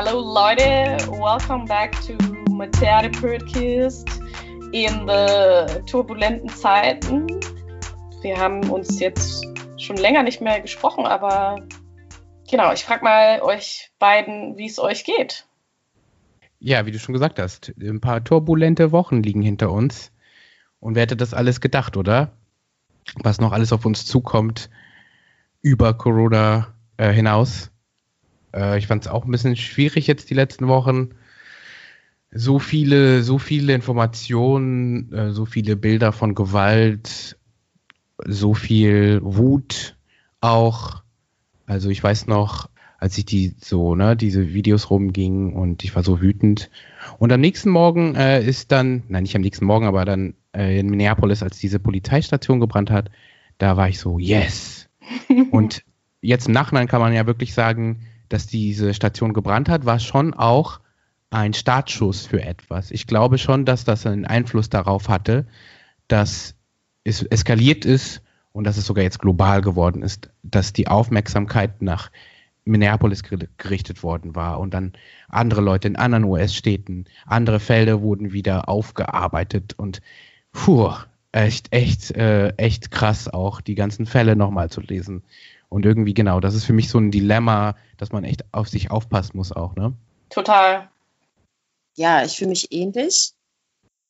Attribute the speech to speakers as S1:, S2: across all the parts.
S1: Hallo Leute, welcome back to Materia Podcast in the turbulenten Zeiten. Wir haben uns jetzt schon länger nicht mehr gesprochen, aber genau, ich frage mal euch beiden, wie es euch geht.
S2: Ja, wie du schon gesagt hast, ein paar turbulente Wochen liegen hinter uns. Und wer hätte das alles gedacht, oder? Was noch alles auf uns zukommt über Corona äh, hinaus. Äh, ich fand es auch ein bisschen schwierig jetzt die letzten Wochen. So viele, so viele Informationen, äh, so viele Bilder von Gewalt, so viel Wut auch. Also ich weiß noch, als ich die so, ne, diese Videos rumgingen und ich war so wütend. Und am nächsten Morgen äh, ist dann, nein, nicht am nächsten Morgen, aber dann äh, in Minneapolis, als diese Polizeistation gebrannt hat, da war ich so, yes. und jetzt im Nachhinein kann man ja wirklich sagen, dass diese Station gebrannt hat, war schon auch ein Startschuss für etwas. Ich glaube schon, dass das einen Einfluss darauf hatte, dass es eskaliert ist und dass es sogar jetzt global geworden ist, dass die Aufmerksamkeit nach Minneapolis gerichtet worden war und dann andere Leute in anderen US-Städten, andere Felder wurden wieder aufgearbeitet und puh, echt, echt, äh, echt krass auch die ganzen Fälle nochmal zu lesen. Und irgendwie genau, das ist für mich so ein Dilemma, dass man echt auf sich aufpassen muss auch, ne?
S1: Total.
S3: Ja, ich fühle mich ähnlich.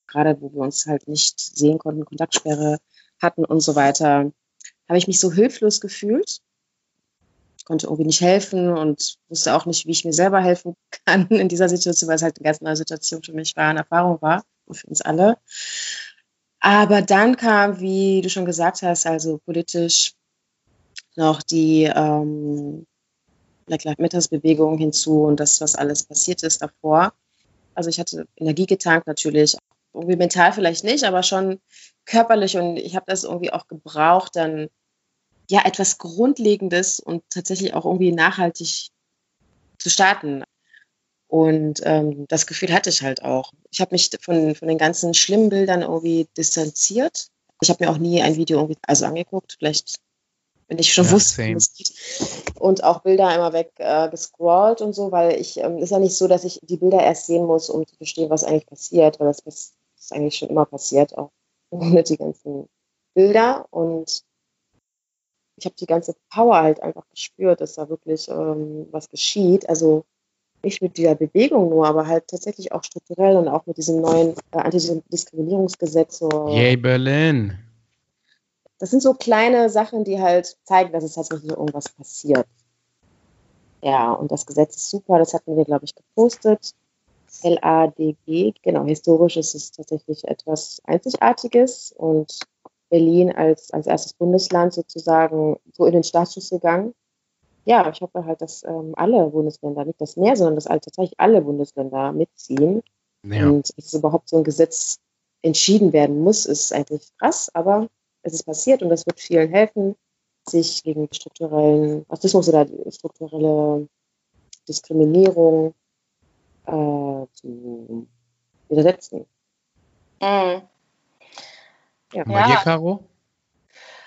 S3: Gerade wo wir uns halt nicht sehen konnten, Kontaktsperre hatten und so weiter, habe ich mich so hilflos gefühlt. Ich konnte irgendwie nicht helfen und wusste auch nicht, wie ich mir selber helfen kann in dieser Situation, weil es halt eine ganz neue Situation für mich war, eine Erfahrung war und für uns alle. Aber dann kam, wie du schon gesagt hast, also politisch noch die ähm, Black Lives Matter Bewegung hinzu und das, was alles passiert ist davor. Also ich hatte Energie getankt natürlich, irgendwie mental vielleicht nicht, aber schon körperlich und ich habe das irgendwie auch gebraucht, dann ja etwas Grundlegendes und tatsächlich auch irgendwie nachhaltig zu starten. Und ähm, das Gefühl hatte ich halt auch. Ich habe mich von, von den ganzen schlimmen Bildern irgendwie distanziert. Ich habe mir auch nie ein Video irgendwie also angeguckt. Vielleicht wenn ich schon ja, wusste, geht. Und auch Bilder einmal weg äh, und so, weil ich, ähm, ist ja nicht so, dass ich die Bilder erst sehen muss, um zu verstehen, was eigentlich passiert, weil das ist, ist eigentlich schon immer passiert, auch ohne die ganzen Bilder. Und ich habe die ganze Power halt einfach gespürt, dass da wirklich ähm, was geschieht. Also nicht mit dieser Bewegung nur, aber halt tatsächlich auch strukturell und auch mit diesem neuen äh, Antidiskriminierungsgesetz. So.
S2: Yay, Berlin!
S3: Das sind so kleine Sachen, die halt zeigen, dass es tatsächlich irgendwas passiert. Ja, und das Gesetz ist super, das hatten wir, glaube ich, gepostet. LADG, genau, historisch ist es tatsächlich etwas Einzigartiges und Berlin als, als erstes Bundesland sozusagen so in den Startschuss gegangen. Ja, ich hoffe halt, dass ähm, alle Bundesländer, nicht das mehr, sondern dass halt tatsächlich alle Bundesländer mitziehen. Ja. Und dass überhaupt so ein Gesetz entschieden werden muss, ist eigentlich krass, aber es ist passiert und das wird vielen helfen, sich gegen strukturellen Rassismus oder strukturelle Diskriminierung äh, zu widersetzen.
S1: Mhm.
S2: Ja. Bei dir, Caro?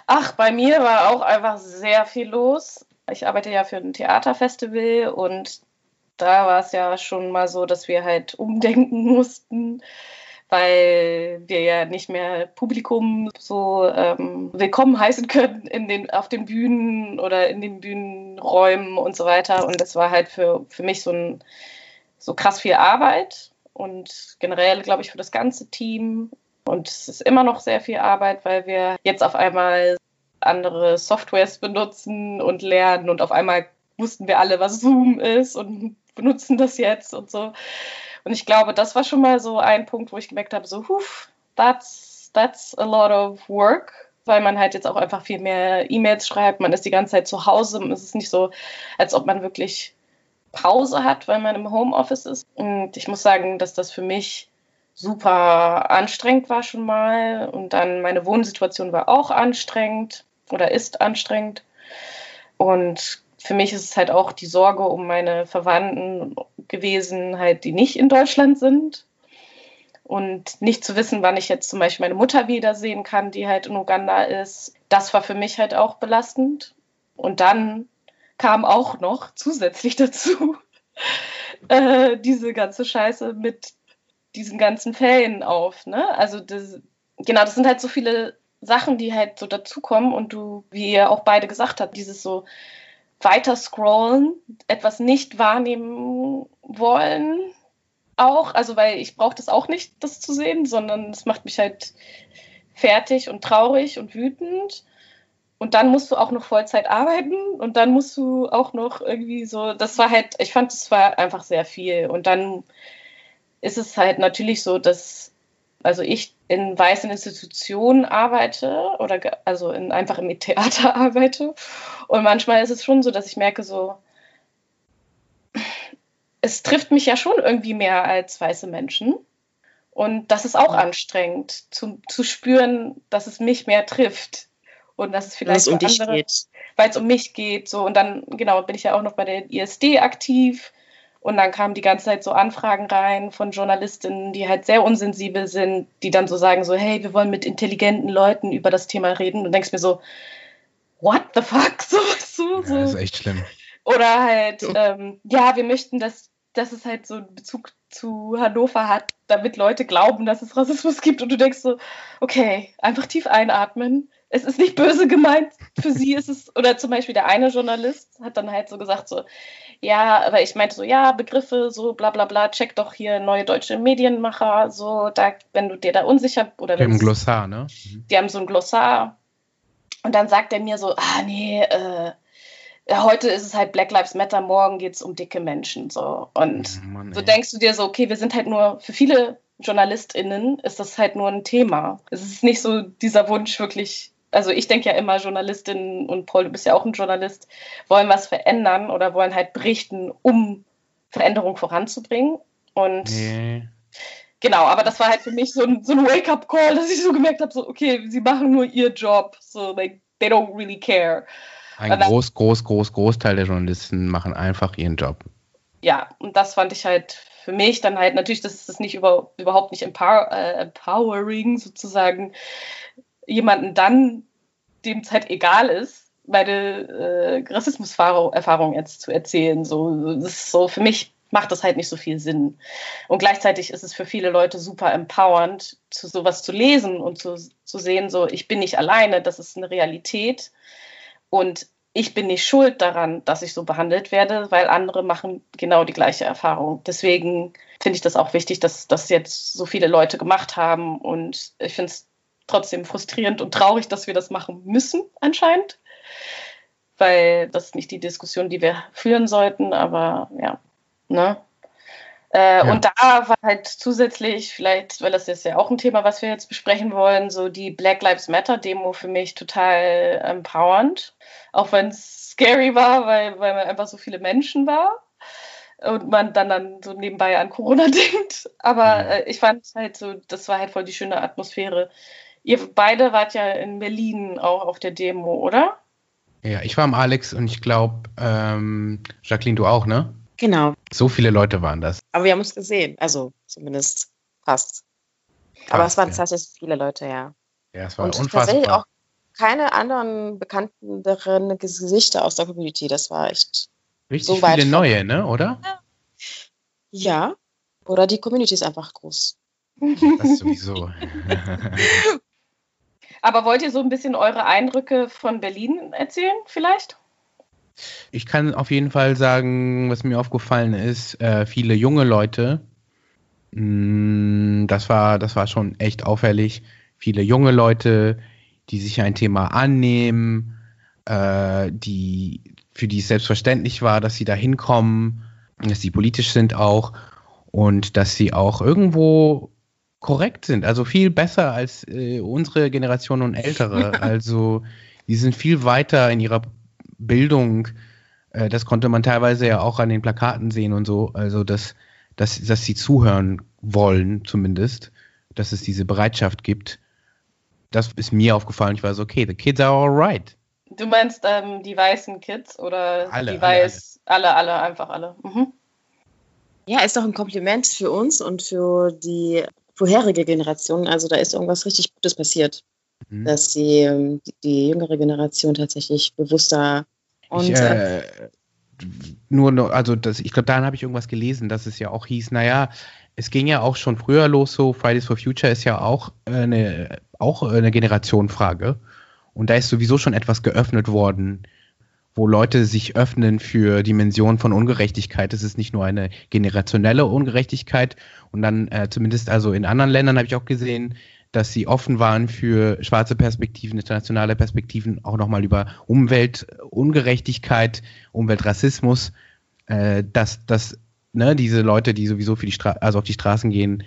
S1: Ach, bei mir war auch einfach sehr viel los. Ich arbeite ja für ein Theaterfestival und da war es ja schon mal so, dass wir halt umdenken mussten weil wir ja nicht mehr Publikum so ähm, willkommen heißen können in den, auf den Bühnen oder in den Bühnenräumen und so weiter. Und das war halt für, für mich so, ein, so krass viel Arbeit und generell, glaube ich, für das ganze Team. Und es ist immer noch sehr viel Arbeit, weil wir jetzt auf einmal andere Softwares benutzen und lernen und auf einmal wussten wir alle, was Zoom ist und benutzen das jetzt und so. Und ich glaube, das war schon mal so ein Punkt, wo ich gemerkt habe, so, huf, that's, that's a lot of work, weil man halt jetzt auch einfach viel mehr E-Mails schreibt, man ist die ganze Zeit zu Hause es ist nicht so, als ob man wirklich Pause hat, weil man im Homeoffice ist. Und ich muss sagen, dass das für mich super anstrengend war schon mal. Und dann meine Wohnsituation war auch anstrengend oder ist anstrengend. Und für mich ist es halt auch die Sorge um meine Verwandten gewesen, halt, die nicht in Deutschland sind. Und nicht zu wissen, wann ich jetzt zum Beispiel meine Mutter wiedersehen kann, die halt in Uganda ist, das war für mich halt auch belastend. Und dann kam auch noch zusätzlich dazu, äh, diese ganze Scheiße mit diesen ganzen Fällen auf. Ne? Also das, genau, das sind halt so viele Sachen, die halt so dazukommen und du, wie ihr auch beide gesagt habt, dieses so weiter scrollen, etwas nicht wahrnehmen wollen auch, also weil ich brauche das auch nicht, das zu sehen, sondern es macht mich halt fertig und traurig und wütend. Und dann musst du auch noch Vollzeit arbeiten und dann musst du auch noch irgendwie so, das war halt, ich fand, das war einfach sehr viel. Und dann ist es halt natürlich so, dass, also ich in weißen Institutionen arbeite oder also in, einfach im Theater arbeite. Und manchmal ist es schon so, dass ich merke, so, es trifft mich ja schon irgendwie mehr als weiße Menschen. Und das ist auch anstrengend, zu, zu spüren, dass es mich mehr trifft. Und dass es vielleicht
S3: um dich andere, geht.
S1: Weil es um mich geht. So. Und dann, genau, bin ich ja auch noch bei der ISD aktiv. Und dann kamen die ganze Zeit so Anfragen rein von Journalistinnen, die halt sehr unsensibel sind, die dann so sagen, so, hey, wir wollen mit intelligenten Leuten über das Thema reden. Und denkst mir so, what the fuck? So, so, so.
S2: Ja, das ist echt schlimm.
S1: Oder halt, ähm, ja, wir möchten, dass dass es halt so einen Bezug zu Hannover hat, damit Leute glauben, dass es Rassismus gibt und du denkst so, okay, einfach tief einatmen. Es ist nicht böse gemeint. Für sie ist es, oder zum Beispiel der eine Journalist hat dann halt so gesagt, so, ja, aber ich meinte so, ja, Begriffe, so bla bla bla, check doch hier neue deutsche Medienmacher, so, da, wenn du dir da unsicher oder.
S2: Die haben ein Glossar, ne?
S1: Mhm. Die haben so ein Glossar. Und dann sagt er mir so, ah nee, äh, heute ist es halt Black Lives Matter, morgen geht es um dicke Menschen. So. Und Mann, so denkst du dir so, okay, wir sind halt nur, für viele JournalistInnen ist das halt nur ein Thema. Es ist nicht so dieser Wunsch wirklich, also ich denke ja immer, Journalistinnen und Paul, du bist ja auch ein Journalist, wollen was verändern oder wollen halt berichten, um Veränderung voranzubringen. Und nee. genau, aber das war halt für mich so ein, so ein Wake-up-Call, dass ich so gemerkt habe, so, okay, sie machen nur ihr Job, so, like, they don't really care.
S2: Ein groß, groß, groß, Großteil der Journalisten machen einfach ihren Job.
S1: Ja, und das fand ich halt für mich dann halt, natürlich, das ist das nicht über, überhaupt nicht empower, äh, empowering, sozusagen, jemanden dann, dem es halt egal ist, meine äh, Rassismuserfahrung jetzt zu erzählen. So, das ist so, für mich macht das halt nicht so viel Sinn. Und gleichzeitig ist es für viele Leute super empowernd, zu sowas zu lesen und zu, zu sehen, so, ich bin nicht alleine, das ist eine Realität. Und ich bin nicht schuld daran, dass ich so behandelt werde, weil andere machen genau die gleiche Erfahrung. Deswegen finde ich das auch wichtig, dass das jetzt so viele Leute gemacht haben. Und ich finde es trotzdem frustrierend und traurig, dass wir das machen müssen, anscheinend. Weil das ist nicht die Diskussion, die wir führen sollten, aber ja. Ne? Äh, ja. Und da war halt zusätzlich, vielleicht, weil das ist ja auch ein Thema, was wir jetzt besprechen wollen, so die Black Lives Matter Demo für mich total empowernd. Auch wenn es scary war, weil, weil man einfach so viele Menschen war und man dann, dann so nebenbei an Corona denkt. Aber äh, ich fand halt so, das war halt voll die schöne Atmosphäre. Ihr beide wart ja in Berlin auch auf der Demo, oder?
S2: Ja, ich war am Alex und ich glaube, ähm, Jacqueline, du auch, ne?
S3: Genau.
S2: So viele Leute waren das.
S3: Aber wir haben uns gesehen, also zumindest fast. fast Aber es waren ja. tatsächlich viele Leute, ja.
S2: Ja, es war Und unfassbar. tatsächlich
S3: auch keine anderen bekannteren Gesichter aus der Community. Das war echt.
S2: Richtig so viele neue, ne, oder?
S3: Ja. Oder die Community ist einfach groß.
S2: Das sowieso.
S1: Aber wollt ihr so ein bisschen eure Eindrücke von Berlin erzählen, vielleicht?
S2: Ich kann auf jeden Fall sagen, was mir aufgefallen ist, äh, viele junge Leute, mh, mm, das, war, das war schon echt auffällig. Viele junge Leute, die sich ein Thema annehmen, äh, die, für die es selbstverständlich war, dass sie da hinkommen, dass sie politisch sind auch und dass sie auch irgendwo korrekt sind. Also viel besser als äh, unsere Generation und ältere. Also die sind viel weiter in ihrer Bildung, äh, das konnte man teilweise ja auch an den Plakaten sehen und so, also dass, dass, dass sie zuhören wollen zumindest, dass es diese Bereitschaft gibt. Das ist mir aufgefallen. Ich war so, okay, the kids are alright.
S1: Du meinst ähm, die weißen Kids oder alle, die weiß, alle, alle, alle einfach alle. Mhm.
S3: Ja, ist doch ein Kompliment für uns und für die vorherige Generation. Also da ist irgendwas richtig Gutes passiert, mhm. dass die, die, die jüngere Generation tatsächlich bewusster und,
S2: ich, äh, nur noch, also das, ich glaube, daran habe ich irgendwas gelesen, dass es ja auch hieß, naja, es ging ja auch schon früher los, so Fridays for Future ist ja auch eine, auch eine Generationenfrage. Und da ist sowieso schon etwas geöffnet worden, wo Leute sich öffnen für Dimensionen von Ungerechtigkeit. Es ist nicht nur eine generationelle Ungerechtigkeit. Und dann äh, zumindest also in anderen Ländern habe ich auch gesehen, dass sie offen waren für schwarze Perspektiven, internationale Perspektiven, auch nochmal über Umweltungerechtigkeit, Umweltrassismus, äh, dass, dass ne, diese Leute, die sowieso für die Stra also auf die Straßen gehen,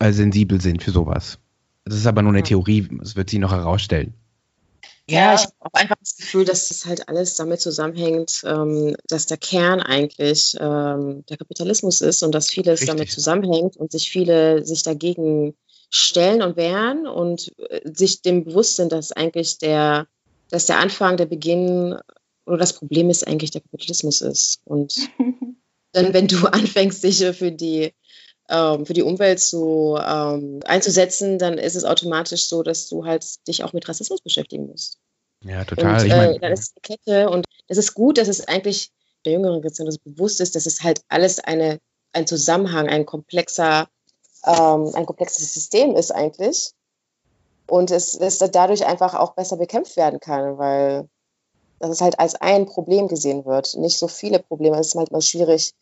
S2: äh, sensibel sind für sowas. Das ist aber nur eine Theorie, das wird sie noch herausstellen.
S3: Ja, ich habe auch einfach das Gefühl, dass das halt alles damit zusammenhängt, ähm, dass der Kern eigentlich ähm, der Kapitalismus ist und dass vieles Richtig. damit zusammenhängt und sich viele sich dagegen stellen und wehren und äh, sich dem bewusst sind, dass eigentlich der, dass der Anfang, der Beginn oder das Problem ist eigentlich der Kapitalismus ist. Und dann, wenn du anfängst, dich für die ähm, für die Umwelt zu, ähm, einzusetzen, dann ist es automatisch so, dass du halt dich auch mit Rassismus beschäftigen musst.
S2: Ja, total.
S3: Und, ich mein, äh, dann ist die Kette und es ist gut, dass es eigentlich der jüngeren Generation bewusst ist, dass es halt alles eine, ein Zusammenhang, ein komplexer, ähm, ein komplexes System ist eigentlich. Und es, es dadurch einfach auch besser bekämpft werden kann, weil das halt als ein Problem gesehen wird. Nicht so viele Probleme. Es ist halt mal schwierig,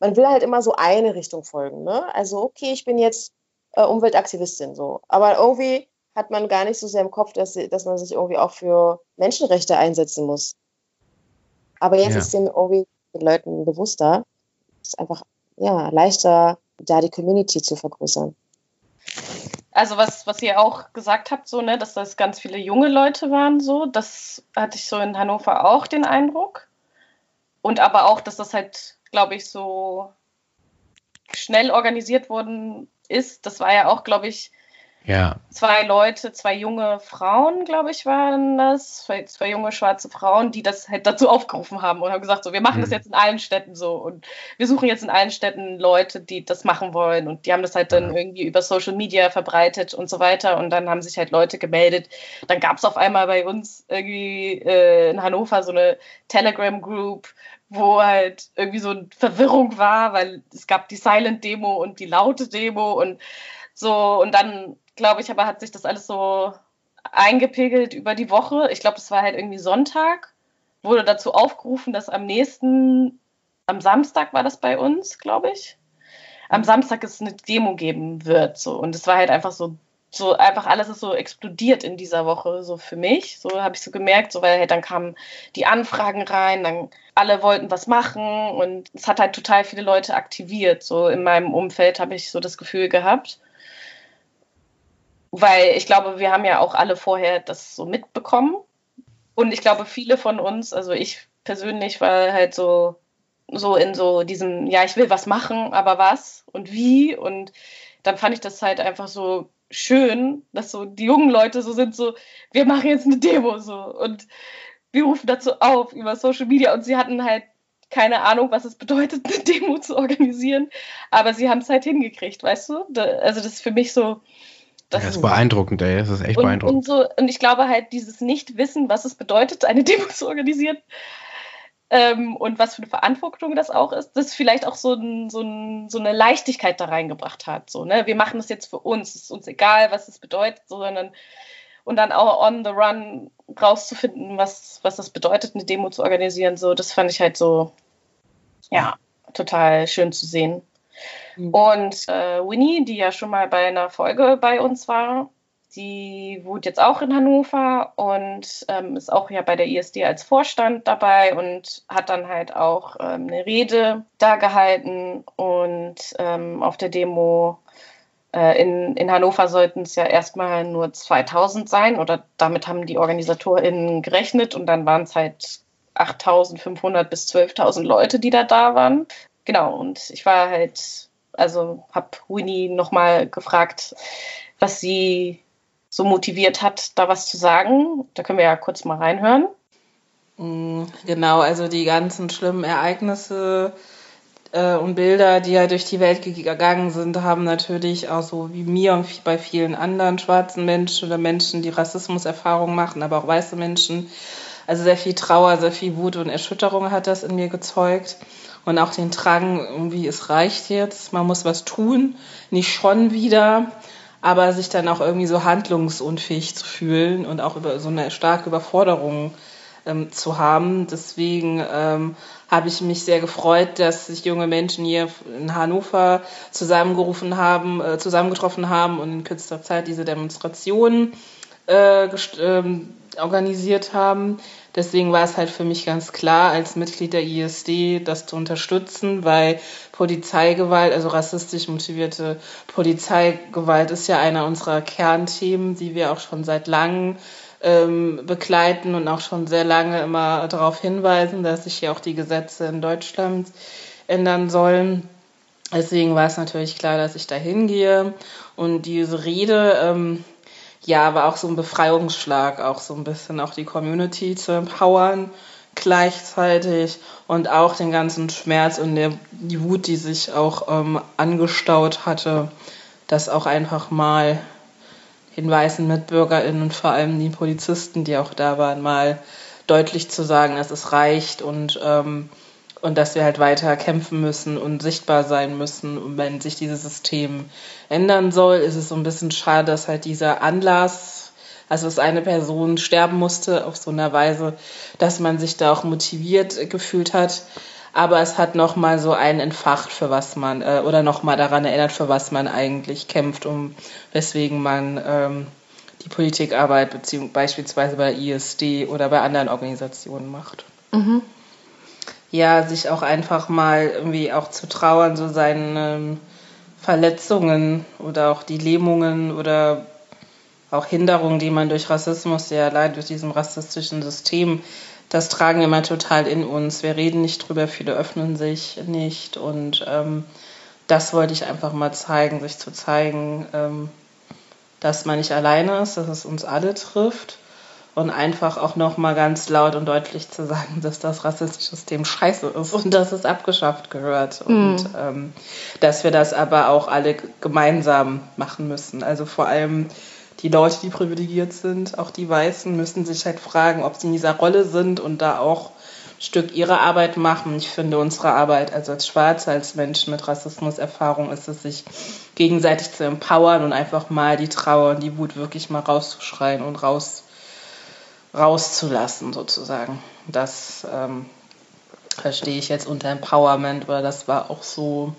S3: man will halt immer so eine Richtung folgen. Ne? Also, okay, ich bin jetzt äh, Umweltaktivistin so. Aber irgendwie hat man gar nicht so sehr im Kopf, dass, dass man sich irgendwie auch für Menschenrechte einsetzen muss. Aber jetzt ja. ist dem irgendwie den Leuten bewusster. Es ist einfach ja, leichter, da die Community zu vergrößern.
S1: Also was, was ihr auch gesagt habt, so, ne, dass das ganz viele junge Leute waren, so, das hatte ich so in Hannover auch den Eindruck. Und aber auch, dass das halt glaube ich, so schnell organisiert worden ist. Das war ja auch, glaube ich,
S2: ja.
S1: zwei Leute, zwei junge Frauen, glaube ich, waren das, zwei, zwei, junge schwarze Frauen, die das halt dazu aufgerufen haben und haben gesagt, so, wir machen mhm. das jetzt in allen Städten so und wir suchen jetzt in allen Städten Leute, die das machen wollen und die haben das halt dann irgendwie über Social Media verbreitet und so weiter und dann haben sich halt Leute gemeldet. Dann gab es auf einmal bei uns irgendwie äh, in Hannover so eine Telegram-Group, wo halt irgendwie so eine Verwirrung war, weil es gab die Silent Demo und die laute Demo und so und dann glaube ich aber hat sich das alles so eingepegelt über die Woche. Ich glaube, das war halt irgendwie Sonntag, wurde dazu aufgerufen, dass am nächsten am Samstag war das bei uns, glaube ich. Am Samstag es eine Demo geben wird so und es war halt einfach so so einfach alles ist so explodiert in dieser Woche, so für mich. So habe ich so gemerkt, so weil halt dann kamen die Anfragen rein, dann alle wollten was machen und es hat halt total viele Leute aktiviert. So in meinem Umfeld habe ich so das Gefühl gehabt. Weil ich glaube, wir haben ja auch alle vorher das so mitbekommen. Und ich glaube, viele von uns, also ich persönlich war halt so, so in so diesem, ja, ich will was machen, aber was und wie. Und dann fand ich das halt einfach so schön, dass so die jungen Leute so sind, so, wir machen jetzt eine Demo so und wir rufen dazu auf über Social Media und sie hatten halt keine Ahnung, was es bedeutet, eine Demo zu organisieren, aber sie haben es halt hingekriegt, weißt du? Da, also das ist für mich so.
S2: Das, ja, das ist beeindruckend, ey. Das ist echt und, beeindruckend.
S1: Und, so, und ich glaube halt, dieses Nicht-Wissen, was es bedeutet, eine Demo zu organisieren, ähm, und was für eine Verantwortung das auch ist, das vielleicht auch so, ein, so, ein, so, eine Leichtigkeit da reingebracht hat. So, ne? Wir machen das jetzt für uns, es ist uns egal, was es bedeutet, sondern und dann auch on the run rauszufinden, was, was das bedeutet, eine Demo zu organisieren, so, das fand ich halt so, ja, total schön zu sehen. Mhm. Und äh, Winnie, die ja schon mal bei einer Folge bei uns war, die wohnt jetzt auch in Hannover und ähm, ist auch ja bei der ISD als Vorstand dabei und hat dann halt auch ähm, eine Rede da gehalten. Und ähm, auf der Demo äh, in, in Hannover sollten es ja erstmal nur 2000 sein oder damit haben die OrganisatorInnen gerechnet und dann waren es halt 8500 bis 12.000 Leute, die da da waren. Genau, und ich war halt, also habe Winnie nochmal gefragt, was sie so motiviert hat, da was zu sagen. Da können wir ja kurz mal reinhören.
S4: Mm, genau, also die ganzen schlimmen Ereignisse äh, und Bilder, die ja durch die Welt gegangen sind, haben natürlich auch so wie mir und bei vielen anderen schwarzen Menschen oder Menschen, die Rassismuserfahrungen machen, aber auch weiße Menschen, also sehr viel Trauer, sehr viel Wut und Erschütterung hat das in mir gezeugt. Und auch den Drang, irgendwie, es reicht jetzt, man muss was tun, nicht schon wieder, aber sich dann auch irgendwie so handlungsunfähig zu fühlen und auch über so eine starke Überforderung ähm, zu haben. Deswegen ähm, habe ich mich sehr gefreut, dass sich junge Menschen hier in Hannover zusammengerufen haben, äh, zusammengetroffen haben und in kürzester Zeit diese Demonstrationen äh, ähm, organisiert haben. Deswegen war es halt für mich ganz klar, als Mitglied der ISD das zu unterstützen, weil Polizeigewalt, also rassistisch motivierte Polizeigewalt ist ja einer unserer Kernthemen, die wir auch schon seit langem ähm, begleiten und auch schon sehr lange immer darauf hinweisen, dass sich hier auch die Gesetze in Deutschland ändern sollen. Deswegen war es natürlich klar, dass ich da hingehe. Und diese Rede, ähm, ja, war auch so ein Befreiungsschlag, auch so ein bisschen auch die Community zu empowern gleichzeitig und auch den ganzen Schmerz und der, die Wut, die sich auch ähm, angestaut hatte, das auch einfach mal den weißen MitbürgerInnen und vor allem den Polizisten, die auch da waren, mal deutlich zu sagen, dass es reicht und, ähm, und dass wir halt weiter kämpfen müssen und sichtbar sein müssen. Und wenn sich dieses System ändern soll, ist es so ein bisschen schade, dass halt dieser Anlass, also dass eine Person sterben musste auf so einer Weise, dass man sich da auch motiviert gefühlt hat aber es hat nochmal so einen entfacht, für was man, äh, oder nochmal daran erinnert, für was man eigentlich kämpft, um weswegen man ähm, die Politikarbeit beziehungsweise beispielsweise bei ISD oder bei anderen Organisationen macht. Mhm. Ja, sich auch einfach mal irgendwie auch zu trauern, so seinen ähm, Verletzungen oder auch die Lähmungen oder auch Hinderungen, die man durch Rassismus, ja allein durch diesem rassistischen System das tragen wir immer total in uns. Wir reden nicht drüber, viele öffnen sich nicht. Und ähm, das wollte ich einfach mal zeigen, sich zu zeigen, ähm, dass man nicht alleine ist, dass es uns alle trifft. Und einfach auch nochmal ganz laut und deutlich zu sagen, dass das rassistische System scheiße ist und dass es abgeschafft gehört. Und mhm. ähm, dass wir das aber auch alle gemeinsam machen müssen. Also vor allem die Leute, die privilegiert sind, auch die Weißen, müssen sich halt fragen, ob sie in dieser Rolle sind und da auch ein Stück ihre Arbeit machen. Ich finde, unsere Arbeit also als Schwarze, als Menschen mit Rassismuserfahrung ist es, sich gegenseitig zu empowern und einfach mal die Trauer und die Wut wirklich mal rauszuschreien und raus, rauszulassen, sozusagen. Das ähm, verstehe ich jetzt unter Empowerment, weil das war auch so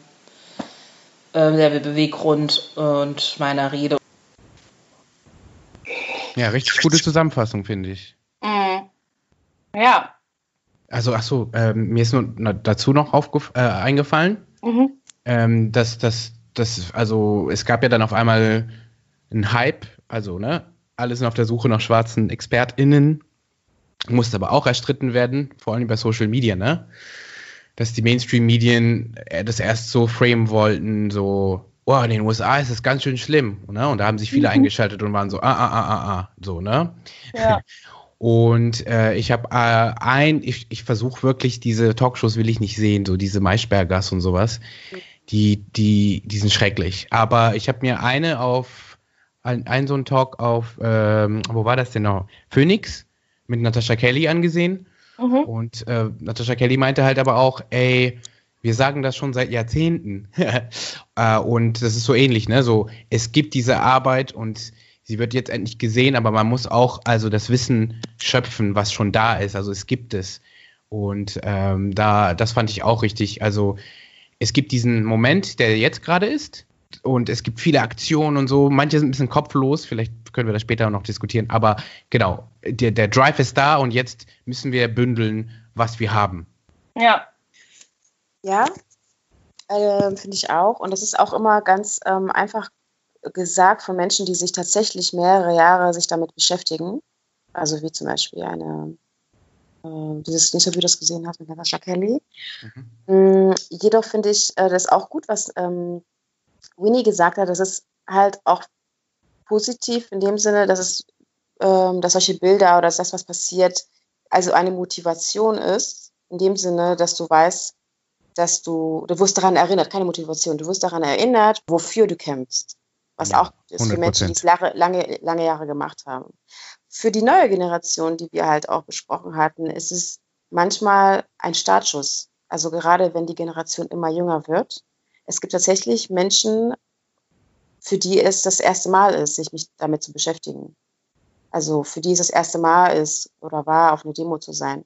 S4: äh, der Beweggrund und meiner Rede.
S2: Ja, richtig gute Zusammenfassung, finde ich. Mhm.
S1: Ja.
S2: Also, ach so, äh, mir ist nur dazu noch äh, eingefallen, mhm. ähm, dass das, das, also es gab ja dann auf einmal einen Hype, also, ne, alle sind auf der Suche nach schwarzen ExpertInnen, musste aber auch erstritten werden, vor allem bei Social Media, ne? Dass die Mainstream-Medien äh, das erst so framen wollten, so, oh, in den USA ist es ganz schön schlimm. Ne? Und da haben sich viele mhm. eingeschaltet und waren so, ah, ah, ah, ah, ah, so, ne? Ja. Und äh, ich habe äh, ein, ich, ich versuche wirklich, diese Talkshows will ich nicht sehen, so diese Maischbergers und sowas. Die, die, die sind schrecklich. Aber ich habe mir eine auf, ein, ein so ein Talk auf, ähm, wo war das denn noch? Phoenix mit Natascha Kelly angesehen. Mhm. Und äh, Natascha Kelly meinte halt aber auch, ey, wir sagen das schon seit Jahrzehnten. Äh, und das ist so ähnlich, ne? So, es gibt diese Arbeit und sie wird jetzt endlich gesehen, aber man muss auch also das Wissen schöpfen, was schon da ist. Also es gibt es. Und ähm, da, das fand ich auch richtig. Also es gibt diesen Moment, der jetzt gerade ist. Und es gibt viele Aktionen und so. Manche sind ein bisschen kopflos. Vielleicht können wir das später noch diskutieren. Aber genau, der, der Drive ist da und jetzt müssen wir bündeln, was wir haben.
S1: Ja,
S3: ja, äh, finde ich auch. Und das ist auch immer ganz ähm, einfach gesagt von Menschen, die sich tatsächlich mehrere Jahre sich damit beschäftigen. Also wie zum Beispiel eine, äh, dieses Interview, das gesehen hat mit Natasha Kelly. Mhm. Mm, jedoch finde ich äh, das auch gut, was ähm, Winnie gesagt hat. Das ist halt auch positiv in dem Sinne, dass es, ähm, dass solche Bilder oder dass das, was passiert, also eine Motivation ist. In dem Sinne, dass du weißt, dass du, du wirst daran erinnert, keine Motivation, du wirst daran erinnert, wofür du kämpfst. Was ja, auch ist für Menschen, die es lange, lange, lange Jahre gemacht haben. für die neue Generation, die wir halt auch besprochen hatten, ist es manchmal ein Startschuss. Also gerade wenn die Generation immer jünger wird. Es gibt tatsächlich Menschen, für die es das erste Mal ist, sich mich damit zu beschäftigen. Also für die es das erste Mal ist oder war, auf eine Demo zu sein.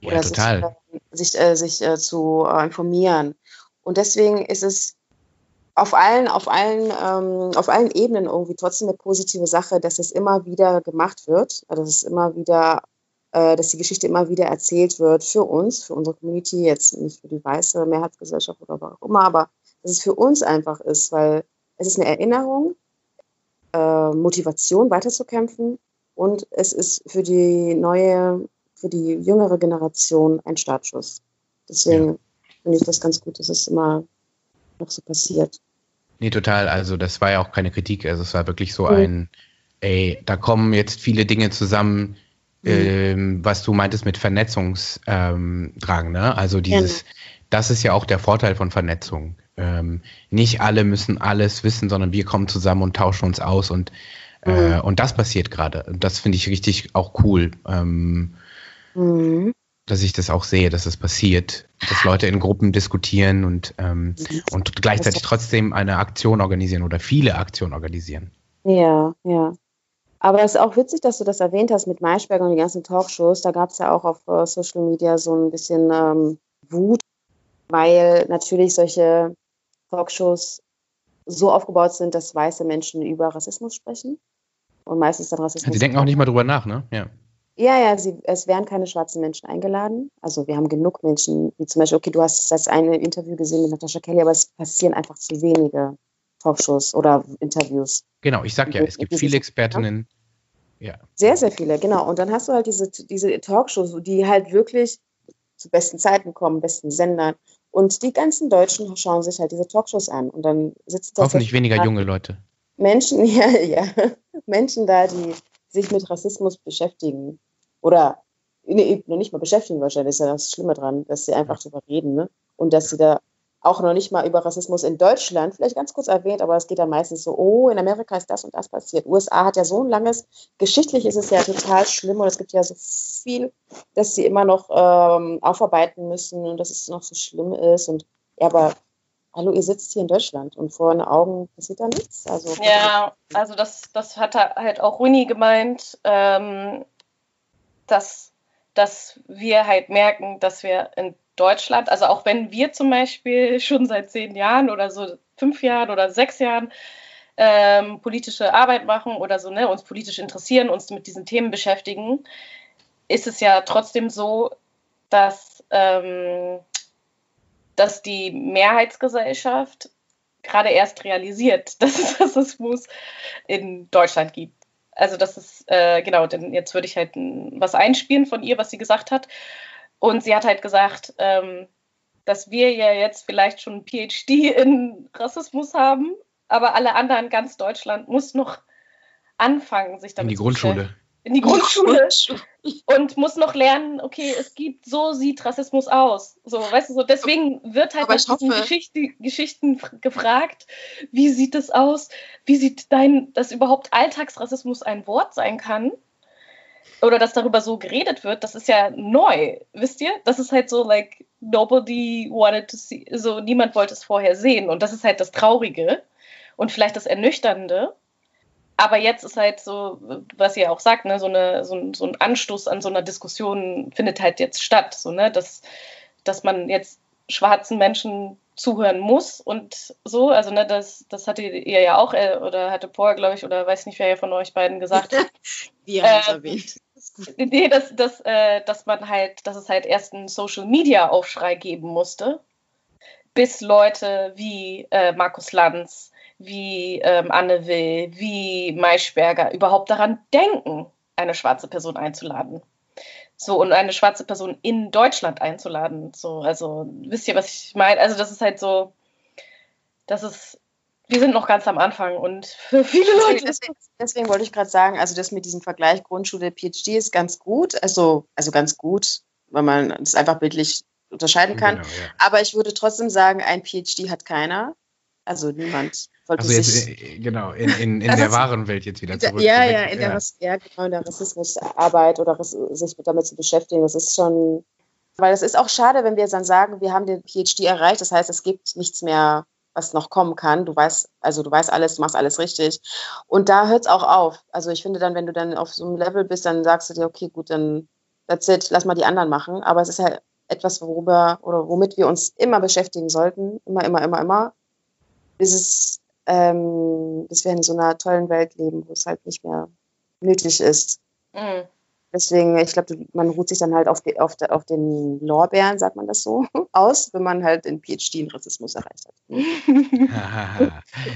S2: Ja,
S3: oder
S2: total.
S3: sich, sich, äh, sich äh, zu äh, informieren. Und deswegen ist es auf allen, auf allen, ähm, auf allen Ebenen irgendwie trotzdem eine positive Sache, dass es immer wieder gemacht wird, also dass es immer wieder, äh, dass die Geschichte immer wieder erzählt wird für uns, für unsere Community, jetzt nicht für die weiße Mehrheitsgesellschaft oder was auch immer, aber dass es für uns einfach ist, weil es ist eine Erinnerung, äh, Motivation weiterzukämpfen und es ist für die neue, für die jüngere Generation ein Startschuss. Deswegen ja. finde ich das ganz gut, dass es immer noch so passiert.
S2: Nee, total. Also das war ja auch keine Kritik. Also es war wirklich so mhm. ein, ey, da kommen jetzt viele Dinge zusammen, mhm. ähm, was du meintest mit Vernetzungsdrang, ähm, ne? Also dieses, ja. das ist ja auch der Vorteil von Vernetzung. Ähm, nicht alle müssen alles wissen, sondern wir kommen zusammen und tauschen uns aus und äh, mhm. und das passiert gerade. Das finde ich richtig auch cool. Ähm, mhm dass ich das auch sehe, dass es das passiert, dass Leute in Gruppen diskutieren und, ähm, mhm. und gleichzeitig trotzdem eine Aktion organisieren oder viele Aktionen organisieren.
S3: Ja, ja. Aber es ist auch witzig, dass du das erwähnt hast mit Maischberger und den ganzen Talkshows. Da gab es ja auch auf uh, Social Media so ein bisschen ähm, Wut, weil natürlich solche Talkshows so aufgebaut sind, dass weiße Menschen über Rassismus sprechen und meistens dann Rassismus.
S2: Sie denken auch nicht mal drüber nach, ne?
S3: Ja. Ja, ja, sie, es werden keine schwarzen Menschen eingeladen. Also wir haben genug Menschen, wie zum Beispiel, okay, du hast das eine Interview gesehen mit Natascha Kelly, aber es passieren einfach zu wenige Talkshows oder Interviews.
S2: Genau, ich sag ja, es gibt viele Expertinnen.
S3: Ja. Sehr, sehr viele, genau. Und dann hast du halt diese, diese Talkshows, die halt wirklich zu besten Zeiten kommen, besten Sendern. Und die ganzen Deutschen schauen sich halt diese Talkshows an. Und dann sitzen
S2: Hoffentlich weniger junge Leute.
S3: Menschen, ja, ja, Menschen da, die sich mit Rassismus beschäftigen oder nee, noch nicht mal beschäftigen wahrscheinlich, ist ja das Schlimme dran, dass sie einfach darüber reden ne? und dass sie da auch noch nicht mal über Rassismus in Deutschland, vielleicht ganz kurz erwähnt, aber es geht dann meistens so, oh, in Amerika ist das und das passiert. USA hat ja so ein langes, geschichtlich ist es ja total schlimm und es gibt ja so viel, dass sie immer noch ähm, aufarbeiten müssen und dass es noch so schlimm ist und ja, aber hallo, ihr sitzt hier in Deutschland und vor den Augen passiert da nichts. Also,
S1: ja, also das, das hat halt auch Runi gemeint. Ähm, dass, dass wir halt merken, dass wir in Deutschland, also auch wenn wir zum Beispiel schon seit zehn Jahren oder so fünf Jahren oder sechs Jahren ähm, politische Arbeit machen oder so, ne, uns politisch interessieren, uns mit diesen Themen beschäftigen, ist es ja trotzdem so, dass, ähm, dass die Mehrheitsgesellschaft gerade erst realisiert, dass es Rassismus in Deutschland gibt also das ist, äh, genau, denn jetzt würde ich halt was einspielen von ihr, was sie gesagt hat. Und sie hat halt gesagt, ähm, dass wir ja jetzt vielleicht schon ein PhD in Rassismus haben, aber alle anderen, ganz Deutschland, muss noch anfangen, sich damit
S2: in die Grundschule
S1: in die Grundschule und muss noch lernen, okay, es gibt, so sieht Rassismus aus. So, weißt du, so deswegen wird halt nach diesen Geschichte, Geschichten gefragt, wie sieht es aus? Wie sieht dein, dass überhaupt Alltagsrassismus ein Wort sein kann? Oder dass darüber so geredet wird, das ist ja neu, wisst ihr? Das ist halt so, like, nobody wanted to see, so niemand wollte es vorher sehen. Und das ist halt das Traurige und vielleicht das Ernüchternde aber jetzt ist halt so, was ihr auch sagt, ne, so, eine, so, so ein Anstoß an so einer Diskussion findet halt jetzt statt, so, ne, dass, dass man jetzt schwarzen Menschen zuhören muss und so, also ne, das, das hatte ihr ja auch, äh, oder hatte Paul, glaube ich, oder weiß nicht, wer ja von euch beiden gesagt.
S3: Wir haben es äh, erwähnt.
S1: Nee, dass, dass, äh, dass man halt, dass es halt erst einen Social Media Aufschrei geben musste, bis Leute wie äh, Markus Lanz, wie ähm, Anne Will, wie Maischberger überhaupt daran denken, eine schwarze Person einzuladen. So, und eine schwarze Person in Deutschland einzuladen. So, also, wisst ihr, was ich meine? Also, das ist halt so, das ist, wir sind noch ganz am Anfang und für viele Leute.
S3: Deswegen, deswegen wollte ich gerade sagen, also das mit diesem Vergleich Grundschule, PhD ist ganz gut, also, also ganz gut, weil man es einfach bildlich unterscheiden kann. Genau, ja. Aber ich würde trotzdem sagen, ein PhD hat keiner Also niemand
S2: also jetzt. Äh, genau, in, in, in der wahren Welt jetzt wieder
S3: zurück. Ja, ja, in der, ja. genau, in der Rassismusarbeit oder sich damit zu beschäftigen, das ist schon... Weil es ist auch schade, wenn wir dann sagen, wir haben den PhD erreicht, das heißt, es gibt nichts mehr was noch kommen kann. Du weißt, also du weißt alles, du machst alles richtig. Und da hört es auch auf. Also ich finde dann, wenn du dann auf so einem Level bist, dann sagst du dir, okay, gut, dann that's it, lass mal die anderen machen. Aber es ist halt etwas, worüber oder womit wir uns immer beschäftigen sollten. Immer, immer, immer, immer. Bis es, ähm, bis wir in so einer tollen Welt leben, wo es halt nicht mehr nötig ist. Mhm. Deswegen, ich glaube, man ruht sich dann halt auf, die, auf, de, auf, den Lorbeeren, sagt man das so, aus, wenn man halt den PhD in Rassismus erreicht hat.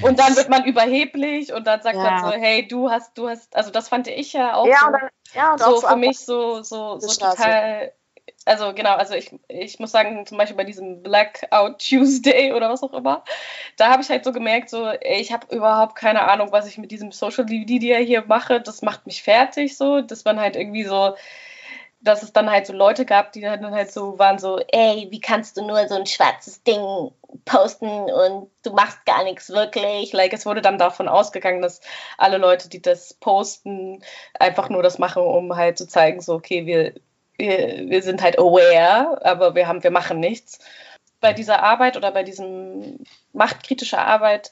S1: und dann wird man überheblich und dann sagt ja. man so, hey, du hast, du hast, also das fand ich ja auch
S3: ja,
S1: so,
S3: dann, ja, und
S1: so für mich so, so, so total also genau, also ich, ich muss sagen, zum Beispiel bei diesem Blackout Tuesday oder was auch immer, da habe ich halt so gemerkt, so, ey, ich habe überhaupt keine Ahnung, was ich mit diesem Social Media hier mache. Das macht mich fertig so, dass man halt irgendwie so, dass es dann halt so Leute gab, die dann halt so waren so, ey, wie kannst du nur so ein schwarzes Ding posten und du machst gar nichts wirklich. Like, es wurde dann davon ausgegangen, dass alle Leute, die das posten, einfach nur das machen, um halt zu zeigen, so, okay, wir wir, wir sind halt aware, aber wir, haben, wir machen nichts. Bei dieser Arbeit oder bei diesem machtkritischer Arbeit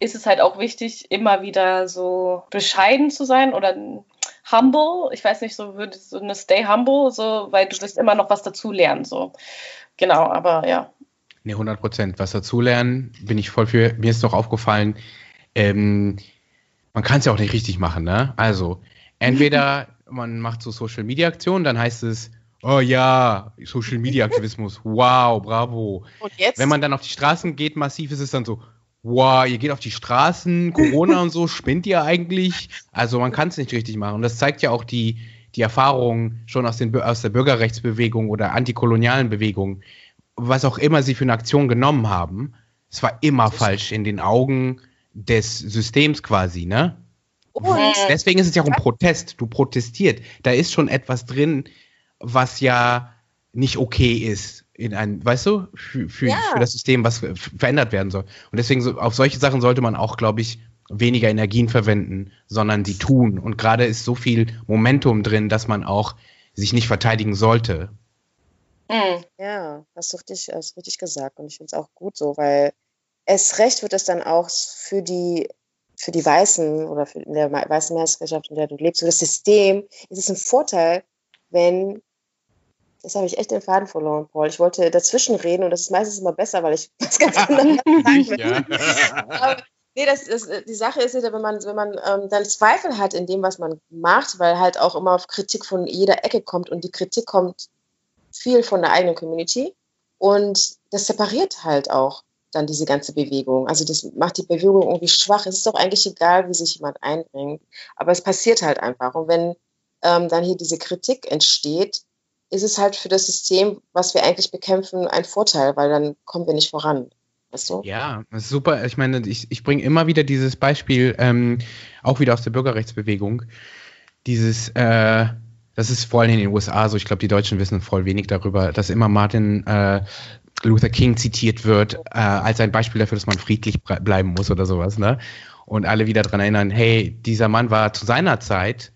S1: ist es halt auch wichtig, immer wieder so bescheiden zu sein oder humble. Ich weiß nicht, so würde so eine Stay humble, so, weil du wirst immer noch was dazulernen. So. Genau, aber ja.
S2: Ne, 100 Prozent. Was dazulernen, bin ich voll für. Mir ist noch aufgefallen, ähm, man kann es ja auch nicht richtig machen, ne? Also, entweder man macht so Social Media Aktionen, dann heißt es, oh ja, Social Media Aktivismus, wow, bravo. Und jetzt? Wenn man dann auf die Straßen geht, massiv ist es dann so, wow, ihr geht auf die Straßen, Corona und so, spinnt ihr eigentlich? Also man kann es nicht richtig machen. Und das zeigt ja auch die, die Erfahrung schon aus, den, aus der Bürgerrechtsbewegung oder antikolonialen Bewegung, was auch immer sie für eine Aktion genommen haben. Es war immer falsch in den Augen des Systems quasi, ne? Und Deswegen ist es ja auch ein Protest. Du protestiert. Da ist schon etwas drin, was ja nicht okay ist in ein, weißt du, für, für, ja. für das System, was verändert werden soll. Und deswegen so, auf solche Sachen sollte man auch, glaube ich, weniger Energien verwenden, sondern sie tun. Und gerade ist so viel Momentum drin, dass man auch sich nicht verteidigen sollte.
S3: Mhm. Ja, hast du richtig, hast richtig gesagt. Und ich finde es auch gut so, weil es recht wird es dann auch für die für die Weißen oder für in der weißen Mehrheitsgesellschaft, in der du lebst, für das System, ist es ein Vorteil, wenn, das habe ich echt den Faden verloren, Paul. Ich wollte dazwischen reden und das ist meistens immer besser, weil ich was ganz anderes sagen will. Ja. Aber, nee, das, das, die Sache ist ja, wenn man, wenn man ähm, dann Zweifel hat in dem, was man macht, weil halt auch immer Kritik von jeder Ecke kommt und die Kritik kommt viel von der eigenen Community und das separiert halt auch dann diese ganze Bewegung. Also das macht die Bewegung irgendwie schwach. Es ist doch eigentlich egal, wie sich jemand einbringt. Aber es passiert halt einfach. Und wenn ähm, dann hier diese Kritik entsteht, ist es halt für das System, was wir eigentlich bekämpfen, ein Vorteil, weil dann kommen wir nicht voran. Weißt?
S2: Ja, super. Ich meine, ich, ich bringe immer wieder dieses Beispiel, ähm, auch wieder aus der Bürgerrechtsbewegung. Dieses, äh, das ist vor allem in den USA so, ich glaube, die Deutschen wissen voll wenig darüber, dass immer Martin äh, Luther King zitiert wird äh, als ein Beispiel dafür, dass man friedlich bleiben muss oder sowas, ne? Und alle wieder daran erinnern, hey, dieser Mann war zu seiner Zeit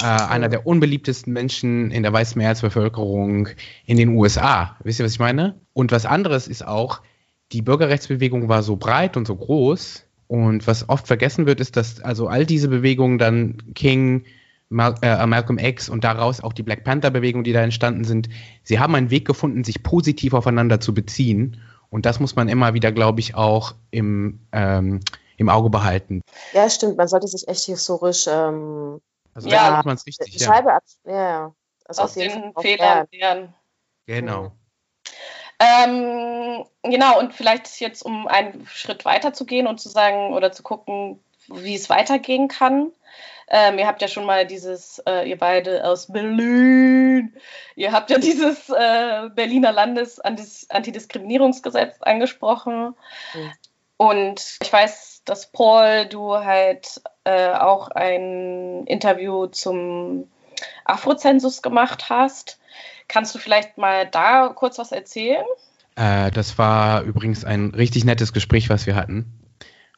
S2: äh, einer der unbeliebtesten Menschen in der weißen Mehrheitsbevölkerung in den USA. Wisst ihr, was ich meine? Und was anderes ist auch, die Bürgerrechtsbewegung war so breit und so groß. Und was oft vergessen wird, ist, dass also all diese Bewegungen dann King, Mal äh, Malcolm X und daraus auch die Black Panther-Bewegung, die da entstanden sind, sie haben einen Weg gefunden, sich positiv aufeinander zu beziehen. Und das muss man immer wieder, glaube ich, auch im, ähm, im Auge behalten.
S3: Ja, stimmt. Man sollte sich echt historisch. Ähm,
S2: also ja, macht man es richtig.
S3: Ja. Scheibe ab. Ja,
S1: also Aus den Fehlern lernen.
S2: Genau.
S1: Ähm, genau, und vielleicht jetzt, um einen Schritt weiter zu gehen und zu sagen oder zu gucken, wie es weitergehen kann. Ähm, ihr habt ja schon mal dieses, äh, ihr beide aus Berlin, ihr habt ja dieses äh, Berliner Landesantidiskriminierungsgesetz angesprochen. Mhm. Und ich weiß, dass Paul, du halt äh, auch ein Interview zum Afrozensus gemacht hast. Kannst du vielleicht mal da kurz was erzählen?
S2: Äh, das war übrigens ein richtig nettes Gespräch, was wir hatten,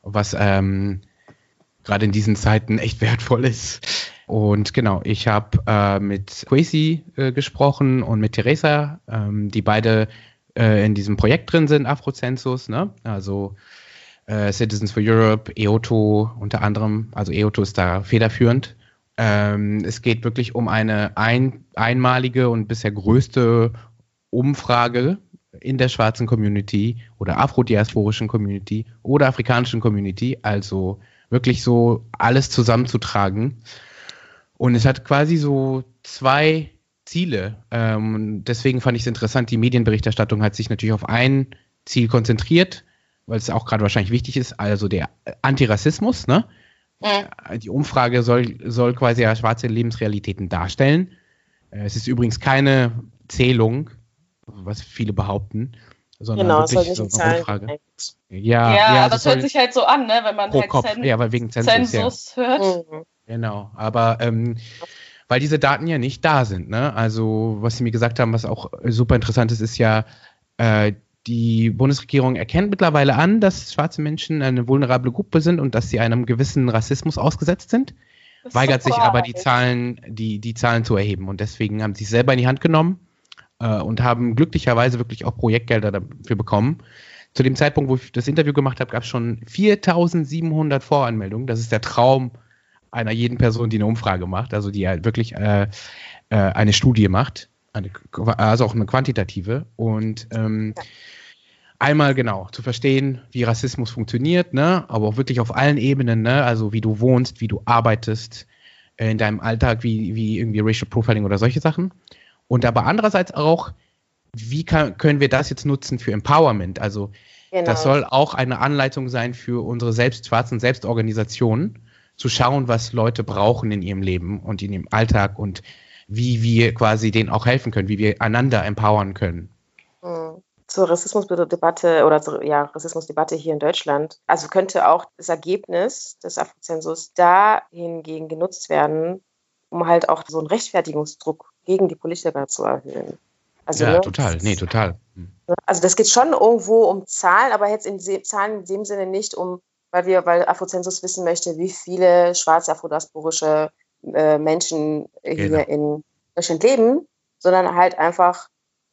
S2: was ähm, gerade in diesen Zeiten echt wertvoll ist. Und genau, ich habe äh, mit Quasi äh, gesprochen und mit Theresa, ähm, die beide äh, in diesem Projekt drin sind, Afrozensus, ne? Also äh, Citizens for Europe, EOTO unter anderem, also EOTO ist da federführend. Ähm, es geht wirklich um eine ein, einmalige und bisher größte Umfrage in der schwarzen Community oder afrodiasporischen Community oder afrikanischen Community, also wirklich so alles zusammenzutragen. Und es hat quasi so zwei Ziele. Ähm, deswegen fand ich es interessant, die Medienberichterstattung hat sich natürlich auf ein Ziel konzentriert, weil es auch gerade wahrscheinlich wichtig ist, also der Antirassismus, ne? Mhm. Die Umfrage soll, soll quasi ja schwarze Lebensrealitäten darstellen. Äh, es ist übrigens keine Zählung, was viele behaupten, sondern
S3: Genau, es soll
S2: wirklich
S3: nicht
S2: so
S3: in
S2: eine. Umfrage. Ja,
S1: Ja,
S2: ja,
S1: aber das hört sich halt so an, ne? wenn man
S2: pro
S1: halt
S2: Kopf,
S1: Zen
S2: ja, weil wegen Zensus, ja.
S1: Zensus hört.
S3: Mhm.
S2: Genau, aber ähm, weil diese Daten ja nicht da sind, ne? Also, was Sie mir gesagt haben, was auch super interessant ist, ist ja, äh, die Bundesregierung erkennt mittlerweile an, dass schwarze Menschen eine vulnerable Gruppe sind und dass sie einem gewissen Rassismus ausgesetzt sind, weigert sich aber die. Zahlen, die, die Zahlen zu erheben. Und deswegen haben sie sich selber in die Hand genommen äh, und haben glücklicherweise wirklich auch Projektgelder dafür bekommen. Zu dem Zeitpunkt, wo ich das Interview gemacht habe, gab es schon 4700 Voranmeldungen. Das ist der Traum einer jeden Person, die eine Umfrage macht, also die halt wirklich äh, äh, eine Studie macht, eine, also auch eine quantitative. Und ähm, einmal genau zu verstehen, wie Rassismus funktioniert, ne, aber auch wirklich auf allen Ebenen, ne, also wie du wohnst, wie du arbeitest, äh, in deinem Alltag, wie, wie irgendwie Racial Profiling oder solche Sachen. Und aber andererseits auch, wie kann, können wir das jetzt nutzen für Empowerment? Also
S3: Genau.
S2: das soll auch eine Anleitung sein für unsere selbst schwarzen Selbstorganisationen, zu schauen, was Leute brauchen in ihrem Leben und in ihrem Alltag und wie wir quasi denen auch helfen können, wie wir einander empowern können.
S3: Mhm. zur Rassismusdebatte oder zur ja, Rassismusdebatte hier in Deutschland. Also könnte auch das Ergebnis des Afrozensus dahingegen genutzt werden, um halt auch so einen Rechtfertigungsdruck gegen die Politiker zu erhöhen. Also,
S2: ja,
S3: ne,
S2: total. Nee, total. Hm.
S3: Also das geht schon irgendwo um Zahlen, aber jetzt in Zahlen in dem Sinne nicht um, weil wir, weil Afrozensus wissen möchte, wie viele schwarze afrodiasporische äh, Menschen äh,
S2: Genau.
S3: hier in Deutschland leben, sondern halt einfach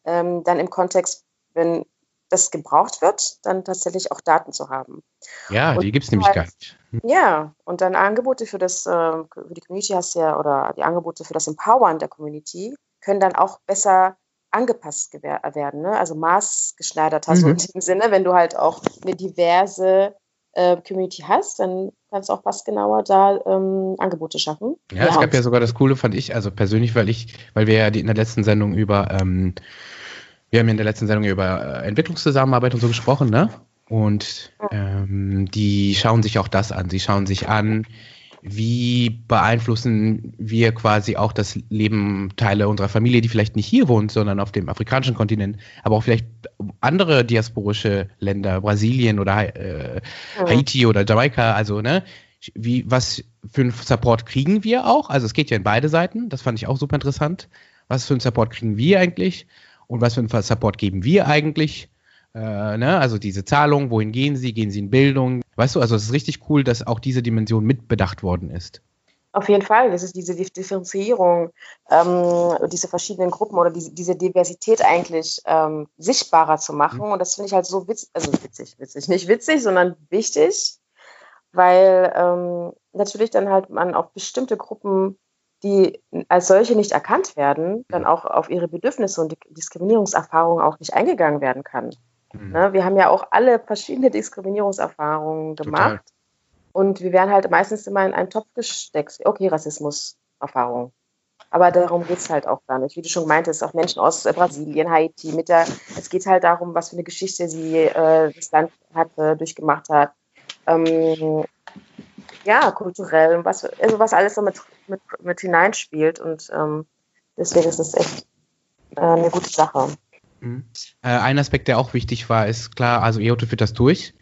S3: ähm, dann im Kontext, wenn das gebraucht wird, dann tatsächlich auch Daten zu haben.
S2: Ja,
S3: Und
S2: die gibt es nämlich
S3: halt-
S2: gar nicht. Hm.
S3: Ja, und dann Angebote für das, ähm, für die Community hast du ja, oder die Angebote für das Empowern der Community können dann auch besser angepasst gewer- werden, ne? also maßgeschneiderter, so
S2: Mhm.
S3: in dem Sinne, wenn du halt auch eine diverse äh, Community hast, dann kannst du auch passgenauer da ähm, Angebote schaffen.
S2: Ja, es gab ja sogar das Coole, fand ich, also persönlich, weil ich, weil wir ja die, in der letzten Sendung über, ähm, wir haben ja in der letzten Sendung über äh, Entwicklungszusammenarbeit und so gesprochen, ne? Und ähm, die schauen sich auch das an. Sie schauen sich an, wie beeinflussen wir quasi auch das Leben Teile unserer Familie, die vielleicht nicht hier wohnt, sondern auf dem afrikanischen Kontinent, aber auch vielleicht andere diasporische Länder, Brasilien oder äh. Haiti oder Jamaika, also ne, wie, was für einen Support kriegen wir auch? Also es geht ja in beide Seiten, das fand ich auch super interessant. Was für einen Support kriegen wir eigentlich und was für einen Support geben wir eigentlich? Äh, ne? Also diese Zahlungen, wohin gehen sie? Gehen sie in Bildung? Weißt du, also es ist richtig cool, dass auch diese Dimension mitbedacht worden ist.
S3: Auf jeden Fall, das ist diese Dif- Differenzierung, ähm, diese verschiedenen Gruppen oder diese, diese Diversität eigentlich ähm, sichtbarer zu machen. Und das finde ich halt so witzig, also witzig, witzig, nicht witzig, sondern wichtig, weil ähm, natürlich dann halt man auf bestimmte Gruppen, die als solche nicht erkannt werden, dann auch auf ihre Bedürfnisse und die Diskriminierungserfahrungen auch nicht eingegangen werden kann.
S2: Mhm.
S3: Ne? Wir haben ja auch alle verschiedene Diskriminierungserfahrungen gemacht.
S2: Total.
S3: Und wir werden halt meistens immer in einen Topf gesteckt. Okay, Rassismus-Erfahrung. Aber darum geht es halt auch gar nicht. Wie du schon meintest, auch Menschen aus äh, Brasilien, Haiti, mit der, es geht halt darum, was für eine Geschichte sie äh, das Land hatte, durchgemacht hat. Ähm, ja, kulturell, und was, also was alles so mit, mit, mit hineinspielt. Und ähm, deswegen ist es echt äh, eine gute Sache.
S2: Mhm. Äh, ein Aspekt, der auch wichtig war, ist klar, also EOTO führt das durch,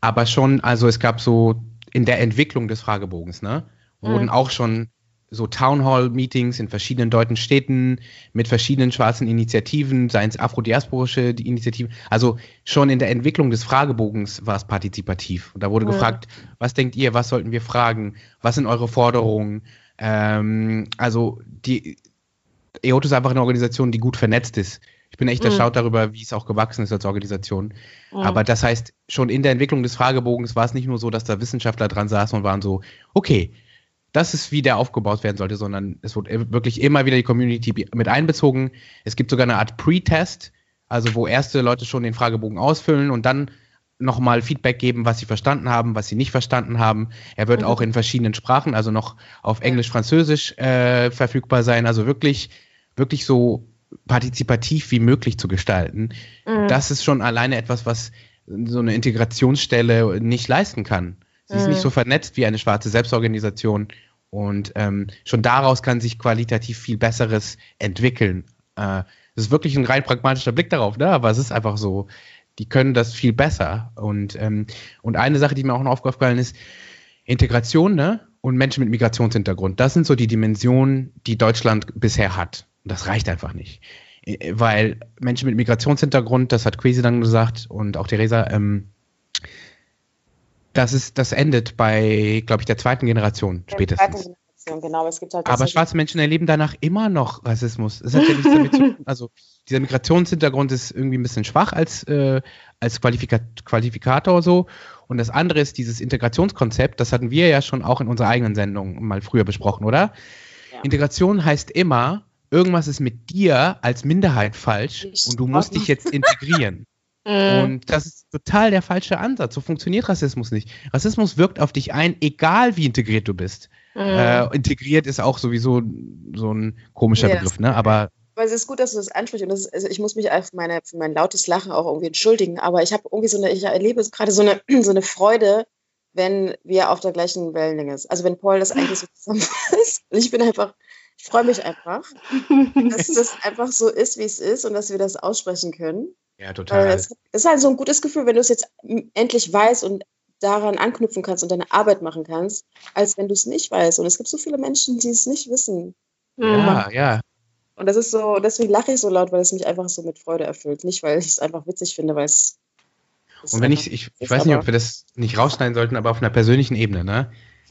S2: aber schon, also es gab so in der Entwicklung des Fragebogens, ne, wurden
S3: Mhm.
S2: auch schon so Town Hall Meetings in verschiedenen deutschen Städten mit verschiedenen schwarzen Initiativen, seien es afrodiasporische Initiativen. Also schon in der Entwicklung des Fragebogens war es partizipativ. Und da wurde ja. gefragt, was denkt ihr, was sollten wir fragen, was sind eure Forderungen? Ähm, also die EOTO ist einfach eine Organisation, die gut vernetzt ist. Ich bin echt mhm. erstaunt darüber, wie es auch gewachsen ist als Organisation. Mhm. Aber das heißt, schon in der Entwicklung des Fragebogens war es nicht nur so, dass da Wissenschaftler dran saßen und waren so, okay, das ist, wie der aufgebaut werden sollte, sondern es wird wirklich immer wieder die Community mit einbezogen. Es gibt sogar eine Art Pre-Test, also wo erste Leute schon den Fragebogen ausfüllen und dann nochmal Feedback geben, was sie verstanden haben, was sie nicht verstanden haben. Er wird mhm. auch in verschiedenen Sprachen, also noch auf Englisch, Französisch äh, verfügbar sein. Also wirklich, wirklich so partizipativ wie möglich zu gestalten. Mhm. Das ist schon alleine etwas, was so eine Integrationsstelle nicht leisten kann. Sie ist nicht mhm. so vernetzt wie eine schwarze Selbstorganisation und ähm, schon daraus kann sich qualitativ viel Besseres entwickeln. Äh, das ist wirklich ein rein pragmatischer Blick darauf, ne? aber es ist einfach so, die können das viel besser. Und, ähm, und eine Sache, die mir auch noch aufgefallen ist, Integration ne? und Menschen mit Migrationshintergrund. Das sind so die Dimensionen, die Deutschland bisher hat. Und das reicht einfach nicht. Äh, weil Menschen mit Migrationshintergrund, das hat Quasi dann gesagt und auch Theresa, ähm, das ist, das endet bei, glaube ich, der zweiten Generation der spätestens. Zweiten Generation, genau. Es gibt halt Aber schwarze Menschen erleben danach immer noch Rassismus. Das hat ja nichts damit zu tun. Also dieser Migrationshintergrund ist irgendwie ein bisschen schwach als, äh, als Qualifika Qualifikator so. Und das andere ist dieses Integrationskonzept, das hatten wir ja schon auch in unserer eigenen Sendung mal früher besprochen, oder? Ja. Integration heißt immer, irgendwas ist mit dir als Minderheit falsch ich und du musst dich jetzt integrieren. Mhm. Und das ist total der falsche Ansatz. So funktioniert Rassismus nicht. Rassismus wirkt auf dich ein, egal wie integriert du bist. Mhm. Äh, integriert ist auch sowieso so ein komischer ja, Begriff, ne? Aber
S3: aber es ist gut, dass du das ansprichst. Und das ist, also ich muss mich für, meine, für mein lautes Lachen auch irgendwie entschuldigen. Aber ich habe irgendwie so eine, ich erlebe gerade so eine, so eine Freude, wenn wir auf der gleichen Wellenlänge sind. Also wenn Paul das eigentlich so zusammenfasst. Und ich bin einfach, ich freue mich einfach, dass das einfach so ist, wie es ist und dass wir das aussprechen können.
S2: Ja, total.
S3: Es ist halt so ein gutes Gefühl, wenn du es jetzt endlich weißt und daran anknüpfen kannst und deine Arbeit machen kannst, als wenn du es nicht weißt. Und es gibt so viele Menschen, die es nicht wissen.
S2: Ja, mhm. ja.
S3: Und das ist so, deswegen lache ich so laut, weil es mich einfach so mit Freude erfüllt. Nicht, weil ich es einfach witzig finde, weil es.
S2: Und wenn ich, ich, ich weiß nicht, ob wir das nicht rausschneiden sollten, aber auf einer persönlichen Ebene, ne?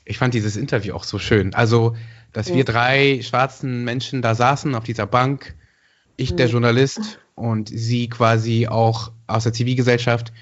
S2: Ich fand dieses Interview auch so schön. Also, dass mhm. wir drei schwarzen Menschen da saßen auf dieser Bank, ich, mhm. der Journalist, und sie quasi auch aus der Zivilgesellschaft.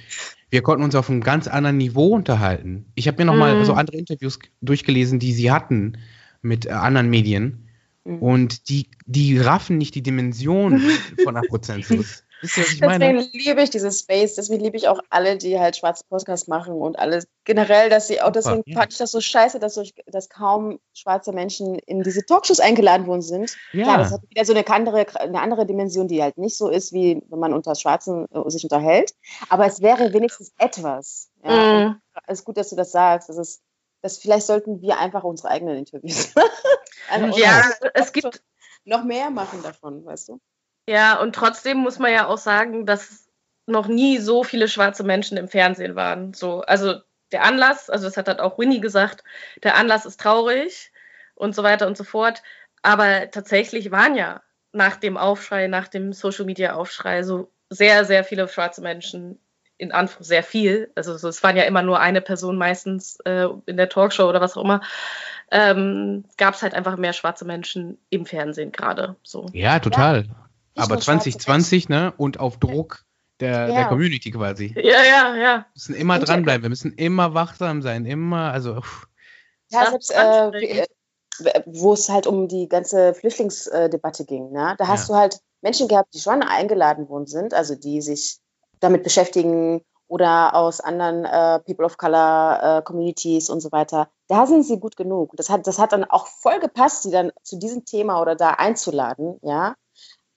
S2: Wir konnten uns auf einem ganz anderen Niveau unterhalten. Ich habe mir nochmal mhm. so andere Interviews durchgelesen, die sie hatten mit äh, anderen Medien. Mhm. Und die, die raffen nicht die Dimension von Afrozentrus.
S3: Wisst ihr, was ich meine? Deswegen liebe ich dieses Space, deswegen liebe ich auch alle, die halt schwarze Podcasts machen und alles generell, dass sie auch deswegen ja. fand ich das so scheiße, dass, so, dass kaum schwarze Menschen in diese Talkshows eingeladen worden sind. Ja. Klar, das hat wieder so eine andere, eine andere Dimension, die halt nicht so ist, wie wenn man unter Schwarzen äh, sich unterhält. Aber es wäre wenigstens etwas. Ja. Mhm. Es ist gut, dass du das sagst. Das ist, das vielleicht sollten wir einfach unsere eigenen Interviews
S1: machen. ja, es gibt
S3: noch mehr machen davon, weißt du?
S1: Ja, und trotzdem muss man ja auch sagen, dass noch nie so viele schwarze Menschen im Fernsehen waren. So, also der Anlass, also das hat halt auch Winnie gesagt, der Anlass ist traurig und so weiter und so fort. Aber tatsächlich waren ja nach dem Aufschrei, nach dem Social Media Aufschrei so sehr, sehr viele schwarze Menschen in Anführungszeichen sehr viel. Also so, es waren ja immer nur eine Person meistens äh, in der Talkshow oder was auch immer. Ähm, Gab es halt einfach mehr schwarze Menschen im Fernsehen gerade. So.
S2: Ja, total. Ja. Aber 2020, ne? Und auf Druck der, ja. der Community quasi.
S1: Ja, ja, ja.
S2: Wir müssen immer dranbleiben, wir müssen immer wachsam sein, immer, also. Pff.
S3: Ja, selbst äh, wo es halt um die ganze Flüchtlingsdebatte ging, ne? Da hast ja. du halt Menschen gehabt, die schon eingeladen worden sind, also die sich damit beschäftigen oder aus anderen äh, People of Color äh, Communities und so weiter. Da sind sie gut genug. Das hat, das hat dann auch voll gepasst, sie dann zu diesem Thema oder da einzuladen, ja.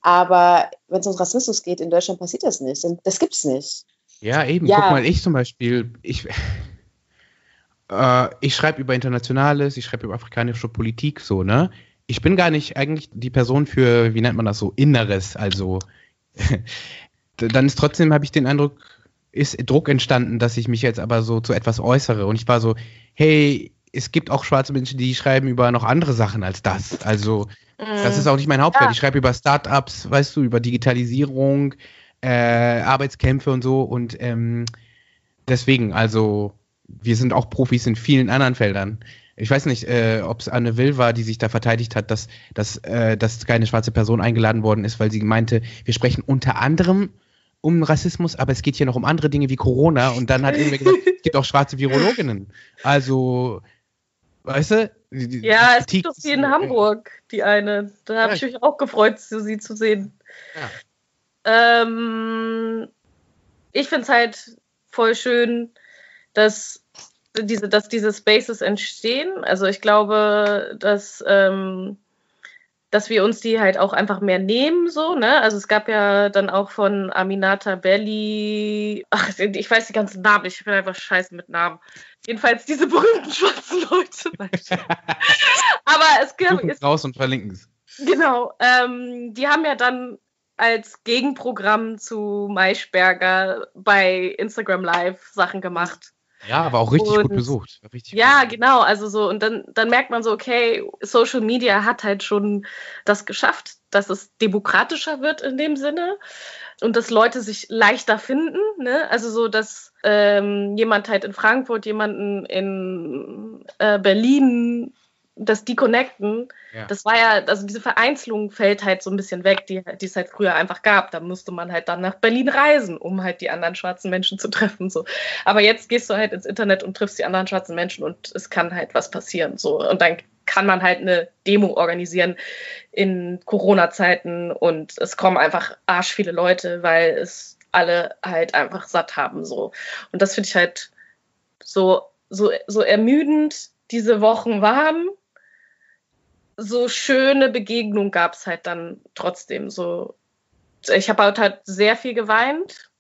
S3: Aber wenn es um Rassismus geht, in Deutschland passiert das nicht. Das gibt es nicht.
S2: Ja, eben. Ja. Guck mal, ich zum Beispiel, ich, äh, ich schreibe über Internationales, ich schreibe über afrikanische Politik, so, ne? Ich bin gar nicht eigentlich die Person für, wie nennt man das so, Inneres. Also, dann ist trotzdem, habe ich den Eindruck, ist Druck entstanden, dass ich mich jetzt aber so zu etwas äußere. Und ich war so, hey, es gibt auch schwarze Menschen, die schreiben über noch andere Sachen als das. Also, das ist auch nicht mein Hauptfeld.
S1: Ja.
S2: Ich schreibe über Startups, weißt du, über Digitalisierung, äh, Arbeitskämpfe und so. Und ähm, deswegen, also, wir sind auch Profis in vielen anderen Feldern. Ich weiß nicht, äh, ob es Anne Will war, die sich da verteidigt hat, dass, dass, äh, dass keine schwarze Person eingeladen worden ist, weil sie meinte, wir sprechen unter anderem um Rassismus, aber es geht hier noch um andere Dinge wie Corona. Und dann hat irgendwer gesagt, es gibt auch schwarze Virologinnen. Also, weißt du? Die-
S1: Ja, es gibt doch
S2: ist-
S1: in Hamburg, die eine. Da habe
S2: Ja.
S1: ich mich auch gefreut, sie zu sehen.
S2: Ja.
S1: Ähm, ich finde es halt voll schön, dass diese, dass diese Spaces entstehen. Also ich glaube, dass, ähm, dass wir uns die halt auch einfach mehr nehmen, so, ne? Also es gab ja dann auch von Aminata Belli, ach, ich weiß die ganzen Namen, ich bin einfach scheiße mit Namen. Jedenfalls diese berühmten schwarzen Leute. Aber es gab, es
S2: raus und verlinken es.
S1: Genau, ähm, die haben ja dann als Gegenprogramm zu Maischberger bei Instagram Live Sachen gemacht.
S2: Ja, aber auch richtig
S1: Und-
S2: gut besucht. Richtig
S1: Ja,
S2: gut.
S1: genau, also so, und dann, dann merkt man so, okay, Social Media hat halt schon das geschafft, dass es demokratischer wird in dem Sinne und dass Leute sich leichter finden, ne? Also so, dass ähm, jemand halt in Frankfurt, jemanden in äh, Berlin, dass die connecten.
S2: Ja.
S1: Das war ja, also diese Vereinzelung fällt halt so ein bisschen weg, die, die es halt früher einfach gab. Da musste man halt dann nach Berlin reisen, um halt die anderen schwarzen Menschen zu treffen. So. Aber jetzt gehst du halt ins Internet und triffst die anderen schwarzen Menschen und es kann halt was passieren. So. Und dann kann man halt eine Demo organisieren in Corona-Zeiten und es kommen einfach arsch viele Leute, weil es alle halt einfach satt haben. So. Und das finde ich halt so, so, so ermüdend diese Wochen waren. So schöne Begegnungen gab es halt dann trotzdem. So, ich habe halt sehr viel geweint,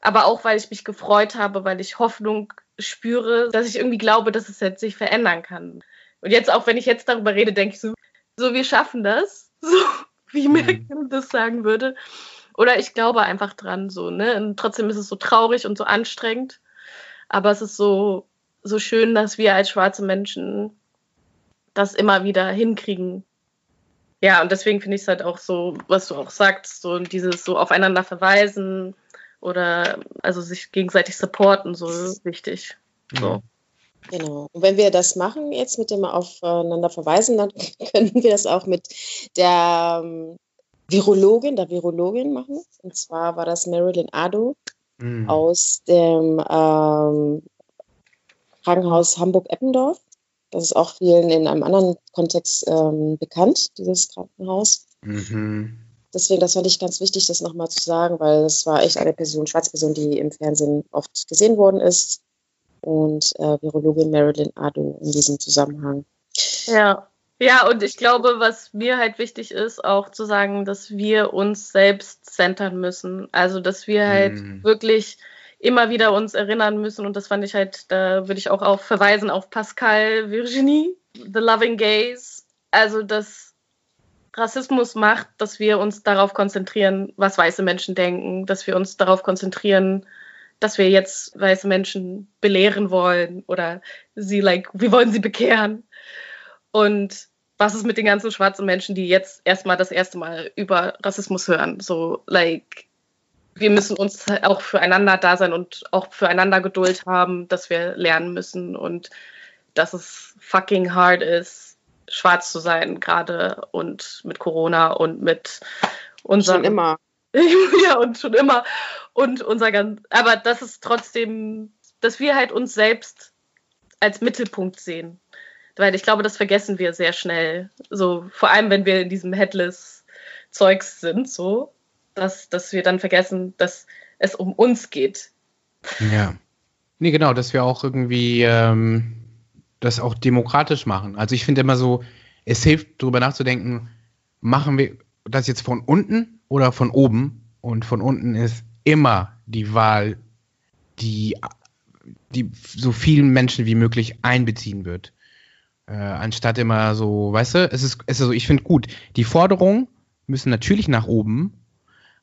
S1: aber auch weil ich mich gefreut habe, weil ich Hoffnung spüre, dass ich irgendwie glaube, dass es jetzt sich verändern kann. Und jetzt auch, wenn ich jetzt darüber rede, denke ich so, so wir schaffen das, so wie
S2: Mhm.
S1: Merkel das sagen würde. Oder ich glaube einfach dran, so, ne? Und trotzdem ist es so traurig und so anstrengend. Aber es ist so, so schön, dass wir als schwarze Menschen das immer wieder hinkriegen. Ja, und deswegen finde ich es halt auch so, was du auch sagst, so dieses so aufeinander verweisen oder also sich gegenseitig supporten, so wichtig. So.
S3: Genau. Und wenn wir das machen, jetzt mit dem Aufeinander verweisen, dann können wir das auch mit der ähm, Virologin, der Virologin machen. Und zwar war das Marilyn Ado
S2: Mhm.
S3: aus dem ähm, Krankenhaus Hamburg-Eppendorf. Das ist auch vielen in einem anderen Kontext ähm, bekannt, dieses Krankenhaus.
S2: Mhm.
S3: Deswegen, das fand ich ganz wichtig, das nochmal zu sagen, weil es war echt eine Person, schwarze Person, die im Fernsehen oft gesehen worden ist. Und äh, Virologin Marilyn Ado in diesem Zusammenhang.
S1: Ja. Ja, und ich glaube, was mir halt wichtig ist, auch zu sagen, dass wir uns selbst centern müssen. Also, dass wir halt
S2: Mhm.
S1: wirklich immer wieder uns erinnern müssen. Und das fand ich halt, da würde ich auch auf verweisen auf Pascal Virginie, The Loving Gaze. Also, dass Rassismus macht, dass wir uns darauf konzentrieren, was weiße Menschen denken, dass wir uns darauf konzentrieren, dass wir jetzt weiße Menschen belehren wollen oder sie, like, wir wollen sie bekehren. Und was ist mit den ganzen schwarzen Menschen, die jetzt erstmal das erste Mal über Rassismus hören? So, like, wir müssen uns auch füreinander da sein und auch füreinander Geduld haben, dass wir lernen müssen und dass es fucking hard ist, schwarz zu sein, gerade und mit Corona und mit unserem.
S3: Schon immer.
S1: ja, und schon immer. Und unser ganz. Aber das ist trotzdem, dass wir halt uns selbst als Mittelpunkt sehen. Weil ich glaube, das vergessen wir sehr schnell. So, vor allem, wenn wir in diesem Headless-Zeugs sind, so, dass, dass wir dann vergessen, dass es um uns geht.
S2: Ja. Nee, genau, dass wir auch irgendwie ähm, das auch demokratisch machen. Also ich finde immer so, es hilft, darüber nachzudenken, machen wir das jetzt von unten oder von oben? Und von unten ist immer die Wahl, die, die so vielen Menschen wie möglich einbeziehen wird. Äh, anstatt immer so, weißt du, es ist, es ist so, ich finde gut, die Forderungen müssen natürlich nach oben,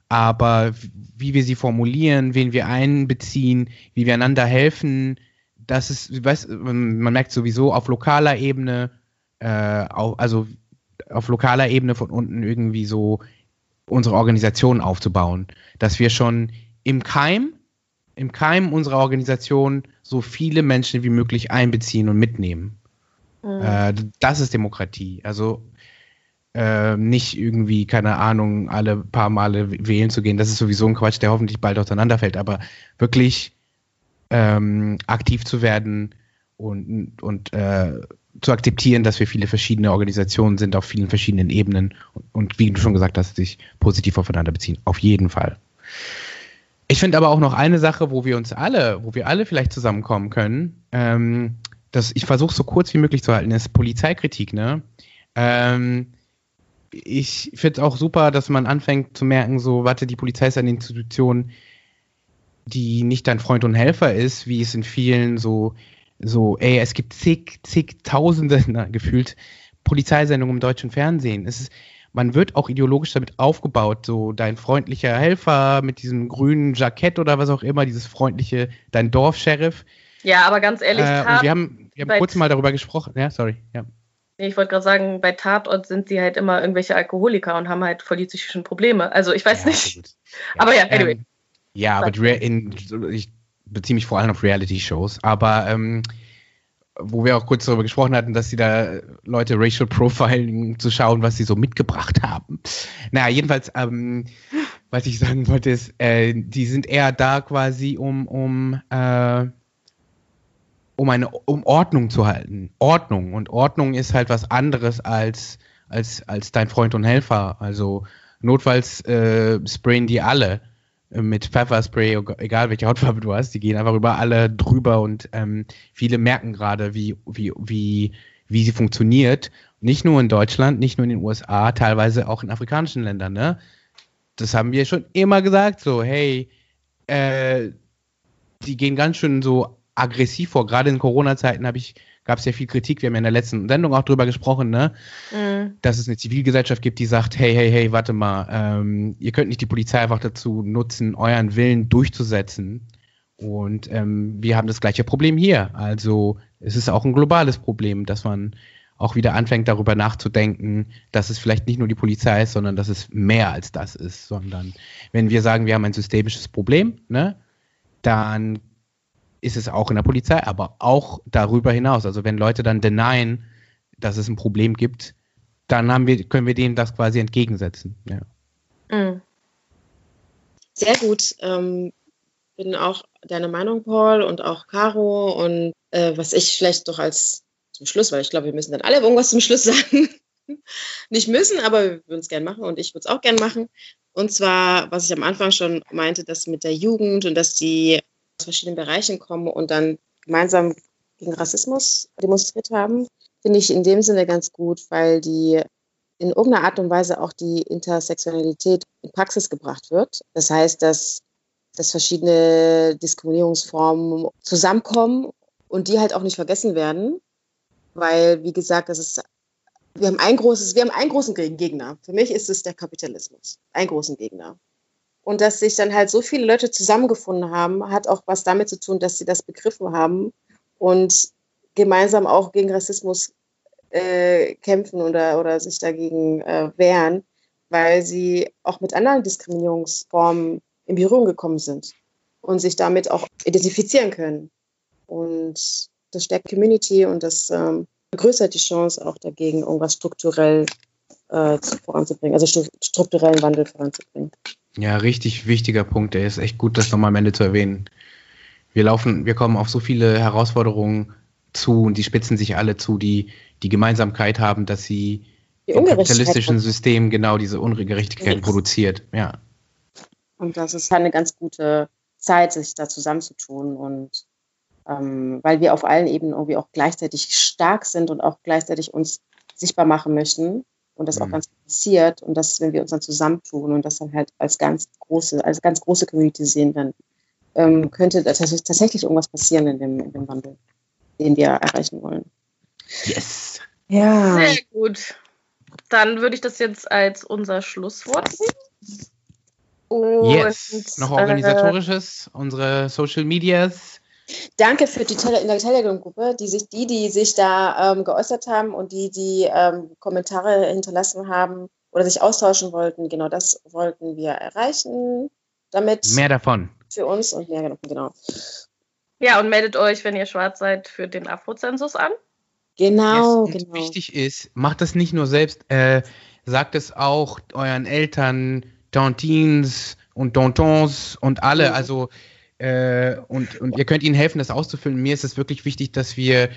S2: aber wie wir sie formulieren, wen wir einbeziehen, wie wir einander helfen, das ist, weißt, man merkt sowieso auf lokaler Ebene, äh, auch, also auf lokaler Ebene von unten irgendwie so unsere Organisation aufzubauen, dass wir schon im Keim, im Keim unserer Organisation so viele Menschen wie möglich einbeziehen und mitnehmen. Mhm. Äh, das ist Demokratie. Also äh, nicht irgendwie, keine Ahnung, alle paar Male wählen zu gehen. Das ist sowieso ein Quatsch, der hoffentlich bald auseinanderfällt. Aber wirklich ähm, aktiv zu werden und, und äh, zu akzeptieren, dass wir viele verschiedene Organisationen sind auf vielen verschiedenen Ebenen und, und wie du schon gesagt hast, sich positiv aufeinander beziehen. Auf jeden Fall. Ich finde aber auch noch eine Sache, wo wir uns alle, wo wir alle vielleicht zusammenkommen können, ähm, das, ich versuche so kurz wie möglich zu halten, ist Polizeikritik, ne? Ähm, ich finde es auch super, dass man anfängt zu merken, so, warte, die Polizei ist eine Institution, die nicht dein Freund und Helfer ist, wie es in vielen so, so, ey, es gibt zig, zig Tausende, na, gefühlt, Polizeisendungen im deutschen Fernsehen. Es ist, man wird auch ideologisch damit aufgebaut, so dein freundlicher Helfer mit diesem grünen Jackett oder was auch immer, dieses freundliche, dein Dorfsheriff.
S1: Ja, aber ganz ehrlich,
S2: äh, wir haben, wir haben kurz mal darüber gesprochen. Ja, sorry. Ja.
S1: Ich wollte gerade sagen, bei Tatort sind sie halt immer irgendwelche Alkoholiker und haben halt voll die psychischen Probleme. Also ich weiß ja, nicht. Ja. Aber ja, anyway. Ähm,
S2: ja, aber in, ich beziehe mich vor allem auf Reality-Shows, aber ähm, wo wir auch kurz darüber gesprochen hatten, dass sie da Leute Racial Profiling zu schauen, was sie so mitgebracht haben. Naja, jedenfalls, ähm, was ich sagen wollte, ist, äh, die sind eher da quasi, um, um, äh, um eine um Ordnung zu halten. Ordnung. Und Ordnung ist halt was anderes als, als, als dein Freund und Helfer. Also notfalls äh, sprayen die alle mit Pfefferspray, egal welche Hautfarbe du hast, die gehen einfach über alle drüber und ähm, viele merken gerade, wie, wie, wie, wie sie funktioniert. Nicht nur in Deutschland, nicht nur in den USA, teilweise auch in afrikanischen Ländern. Ne? Das haben wir schon immer gesagt, so, hey, äh, die gehen ganz schön so aggressiv vor. Gerade in Corona-Zeiten habe ich gab es ja viel Kritik. Wir haben ja in der letzten Sendung auch drüber gesprochen, ne? Mhm. dass es eine Zivilgesellschaft gibt, die sagt, hey, hey, hey, warte mal, ähm, ihr könnt nicht die Polizei einfach dazu nutzen, euren Willen durchzusetzen. Und ähm, wir haben das gleiche Problem hier. Also es ist auch ein globales Problem, dass man auch wieder anfängt darüber nachzudenken, dass es vielleicht nicht nur die Polizei ist, sondern dass es mehr als das ist, sondern wenn wir sagen, wir haben ein systemisches Problem, ne, dann ist es auch in der Polizei, aber auch darüber hinaus. Also wenn Leute dann denyen, dass es ein Problem gibt, dann haben wir, können wir denen das quasi entgegensetzen. Ja. Mhm.
S3: Sehr gut. Ähm, bin auch deiner Meinung, Paul, und auch Caro. Und äh, was ich vielleicht doch als zum Schluss, weil ich glaube, wir müssen dann alle irgendwas zum Schluss sagen. Nicht müssen, aber wir würden es gerne machen und ich würde es auch gerne machen. Und zwar, was ich am Anfang schon meinte, dass mit der Jugend und dass die aus verschiedenen Bereichen kommen und dann gemeinsam gegen Rassismus demonstriert haben, finde ich in dem Sinne ganz gut, weil die in irgendeiner Art und Weise auch die Intersexualität in Praxis gebracht wird. Das heißt, dass, dass verschiedene Diskriminierungsformen zusammenkommen und die halt auch nicht vergessen werden, weil, wie gesagt, das ist, wir haben ein großes, wir haben einen großen Gegner. Für mich ist es der Kapitalismus. Einen großen Gegner. Und dass sich dann halt so viele Leute zusammengefunden haben, hat auch was damit zu tun, dass sie das begriffen haben und gemeinsam auch gegen Rassismus äh, kämpfen oder, oder sich dagegen äh, wehren, weil sie auch mit anderen Diskriminierungsformen in Berührung gekommen sind und sich damit auch identifizieren können. Und das stärkt Community und das ähm, vergrößert die Chance auch dagegen, irgendwas strukturell äh, voranzubringen, also strukturellen Wandel voranzubringen.
S2: Ja, richtig wichtiger Punkt. Der ist echt gut, das nochmal am Ende zu erwähnen. Wir laufen, wir kommen auf so viele Herausforderungen zu und die spitzen sich alle zu, die die Gemeinsamkeit haben, dass sie im kapitalistischen System genau diese Ungerechtigkeit produziert. Ja.
S3: Und das ist eine ganz gute Zeit, sich da zusammenzutun und ähm, weil wir auf allen Ebenen irgendwie auch gleichzeitig stark sind und auch gleichzeitig uns sichtbar machen möchten und das mhm. auch ganz passiert und das, wenn wir uns dann zusammentun und das dann halt als ganz große, als ganz große Community sehen, dann ähm, könnte tatsächlich irgendwas passieren in dem, in dem Wandel, den wir erreichen wollen.
S2: Yes.
S1: Ja. Sehr gut. Dann würde ich das jetzt als unser Schlusswort
S2: sehen. yes. Noch organisatorisches, äh, unsere Social Medias,
S3: Danke für die Tele in der Telegram-Gruppe, die sich, die, die sich da ähm, geäußert haben und die, die ähm, Kommentare hinterlassen haben oder sich austauschen wollten. Genau das wollten wir erreichen. Damit
S2: Mehr davon.
S3: für uns und mehr genau.
S1: Ja, und meldet euch, wenn ihr schwarz seid, für den Afrozensus an.
S3: Genau,
S2: yes, und
S3: genau.
S2: wichtig ist, macht das nicht nur selbst, äh, sagt es auch euren Eltern, Tantines und Tontons und alle.
S3: Mhm.
S2: Also äh, und, und ihr könnt ihnen helfen, das auszufüllen. Mir ist es wirklich wichtig, dass wir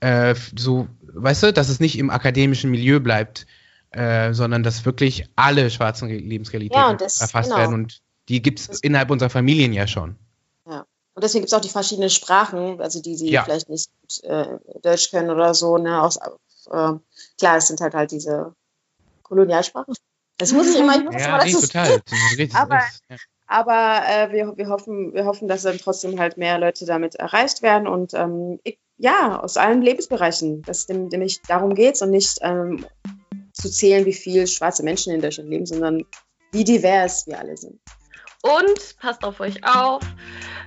S2: äh, so, weißt du, dass es nicht im akademischen Milieu bleibt, äh, sondern dass wirklich alle schwarzen Lebensrealitäten
S3: Ja, das-
S2: erfasst
S3: genau.
S2: werden. Und die gibt es
S3: Das-
S2: innerhalb unserer Familien ja schon.
S3: Und deswegen gibt es auch die verschiedenen Sprachen, also die, die
S2: Ja.
S3: vielleicht nicht äh, Deutsch können oder so. Ne, aus, äh, klar, es sind halt halt diese Kolonialsprachen. Das muss ich immer, ich muss
S2: Ja,
S3: immer
S2: nee, total. Das richtig,
S3: Aber-
S2: das ja.
S3: Aber äh, wir, wir, hoffen, wir hoffen, dass dann trotzdem halt mehr Leute damit erreicht werden und ähm, ich, ja, aus allen Lebensbereichen, dass es dem- nämlich darum geht und nicht ähm, zu zählen, wie viele schwarze Menschen in Deutschland leben, sondern wie divers wir alle sind.
S1: Und passt auf euch auf.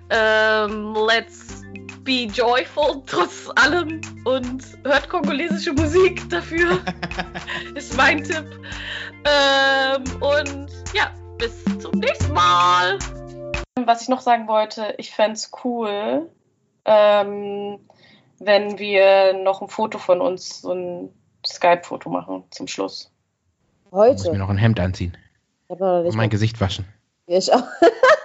S1: Ähm, let's be joyful trotz allem und hört kongolesische Musik dafür. ist mein Tipp. Ähm, und ja, bis zum nächsten Mal. Was ich noch sagen wollte, ich fände es cool, ähm, wenn wir noch ein Foto von uns, so ein Skype-Foto machen zum Schluss.
S2: Ich muss mir
S3: Heute.
S2: noch ein Hemd anziehen
S3: Ich
S2: und mein
S3: mal,
S2: Gesicht waschen.
S3: ich auch.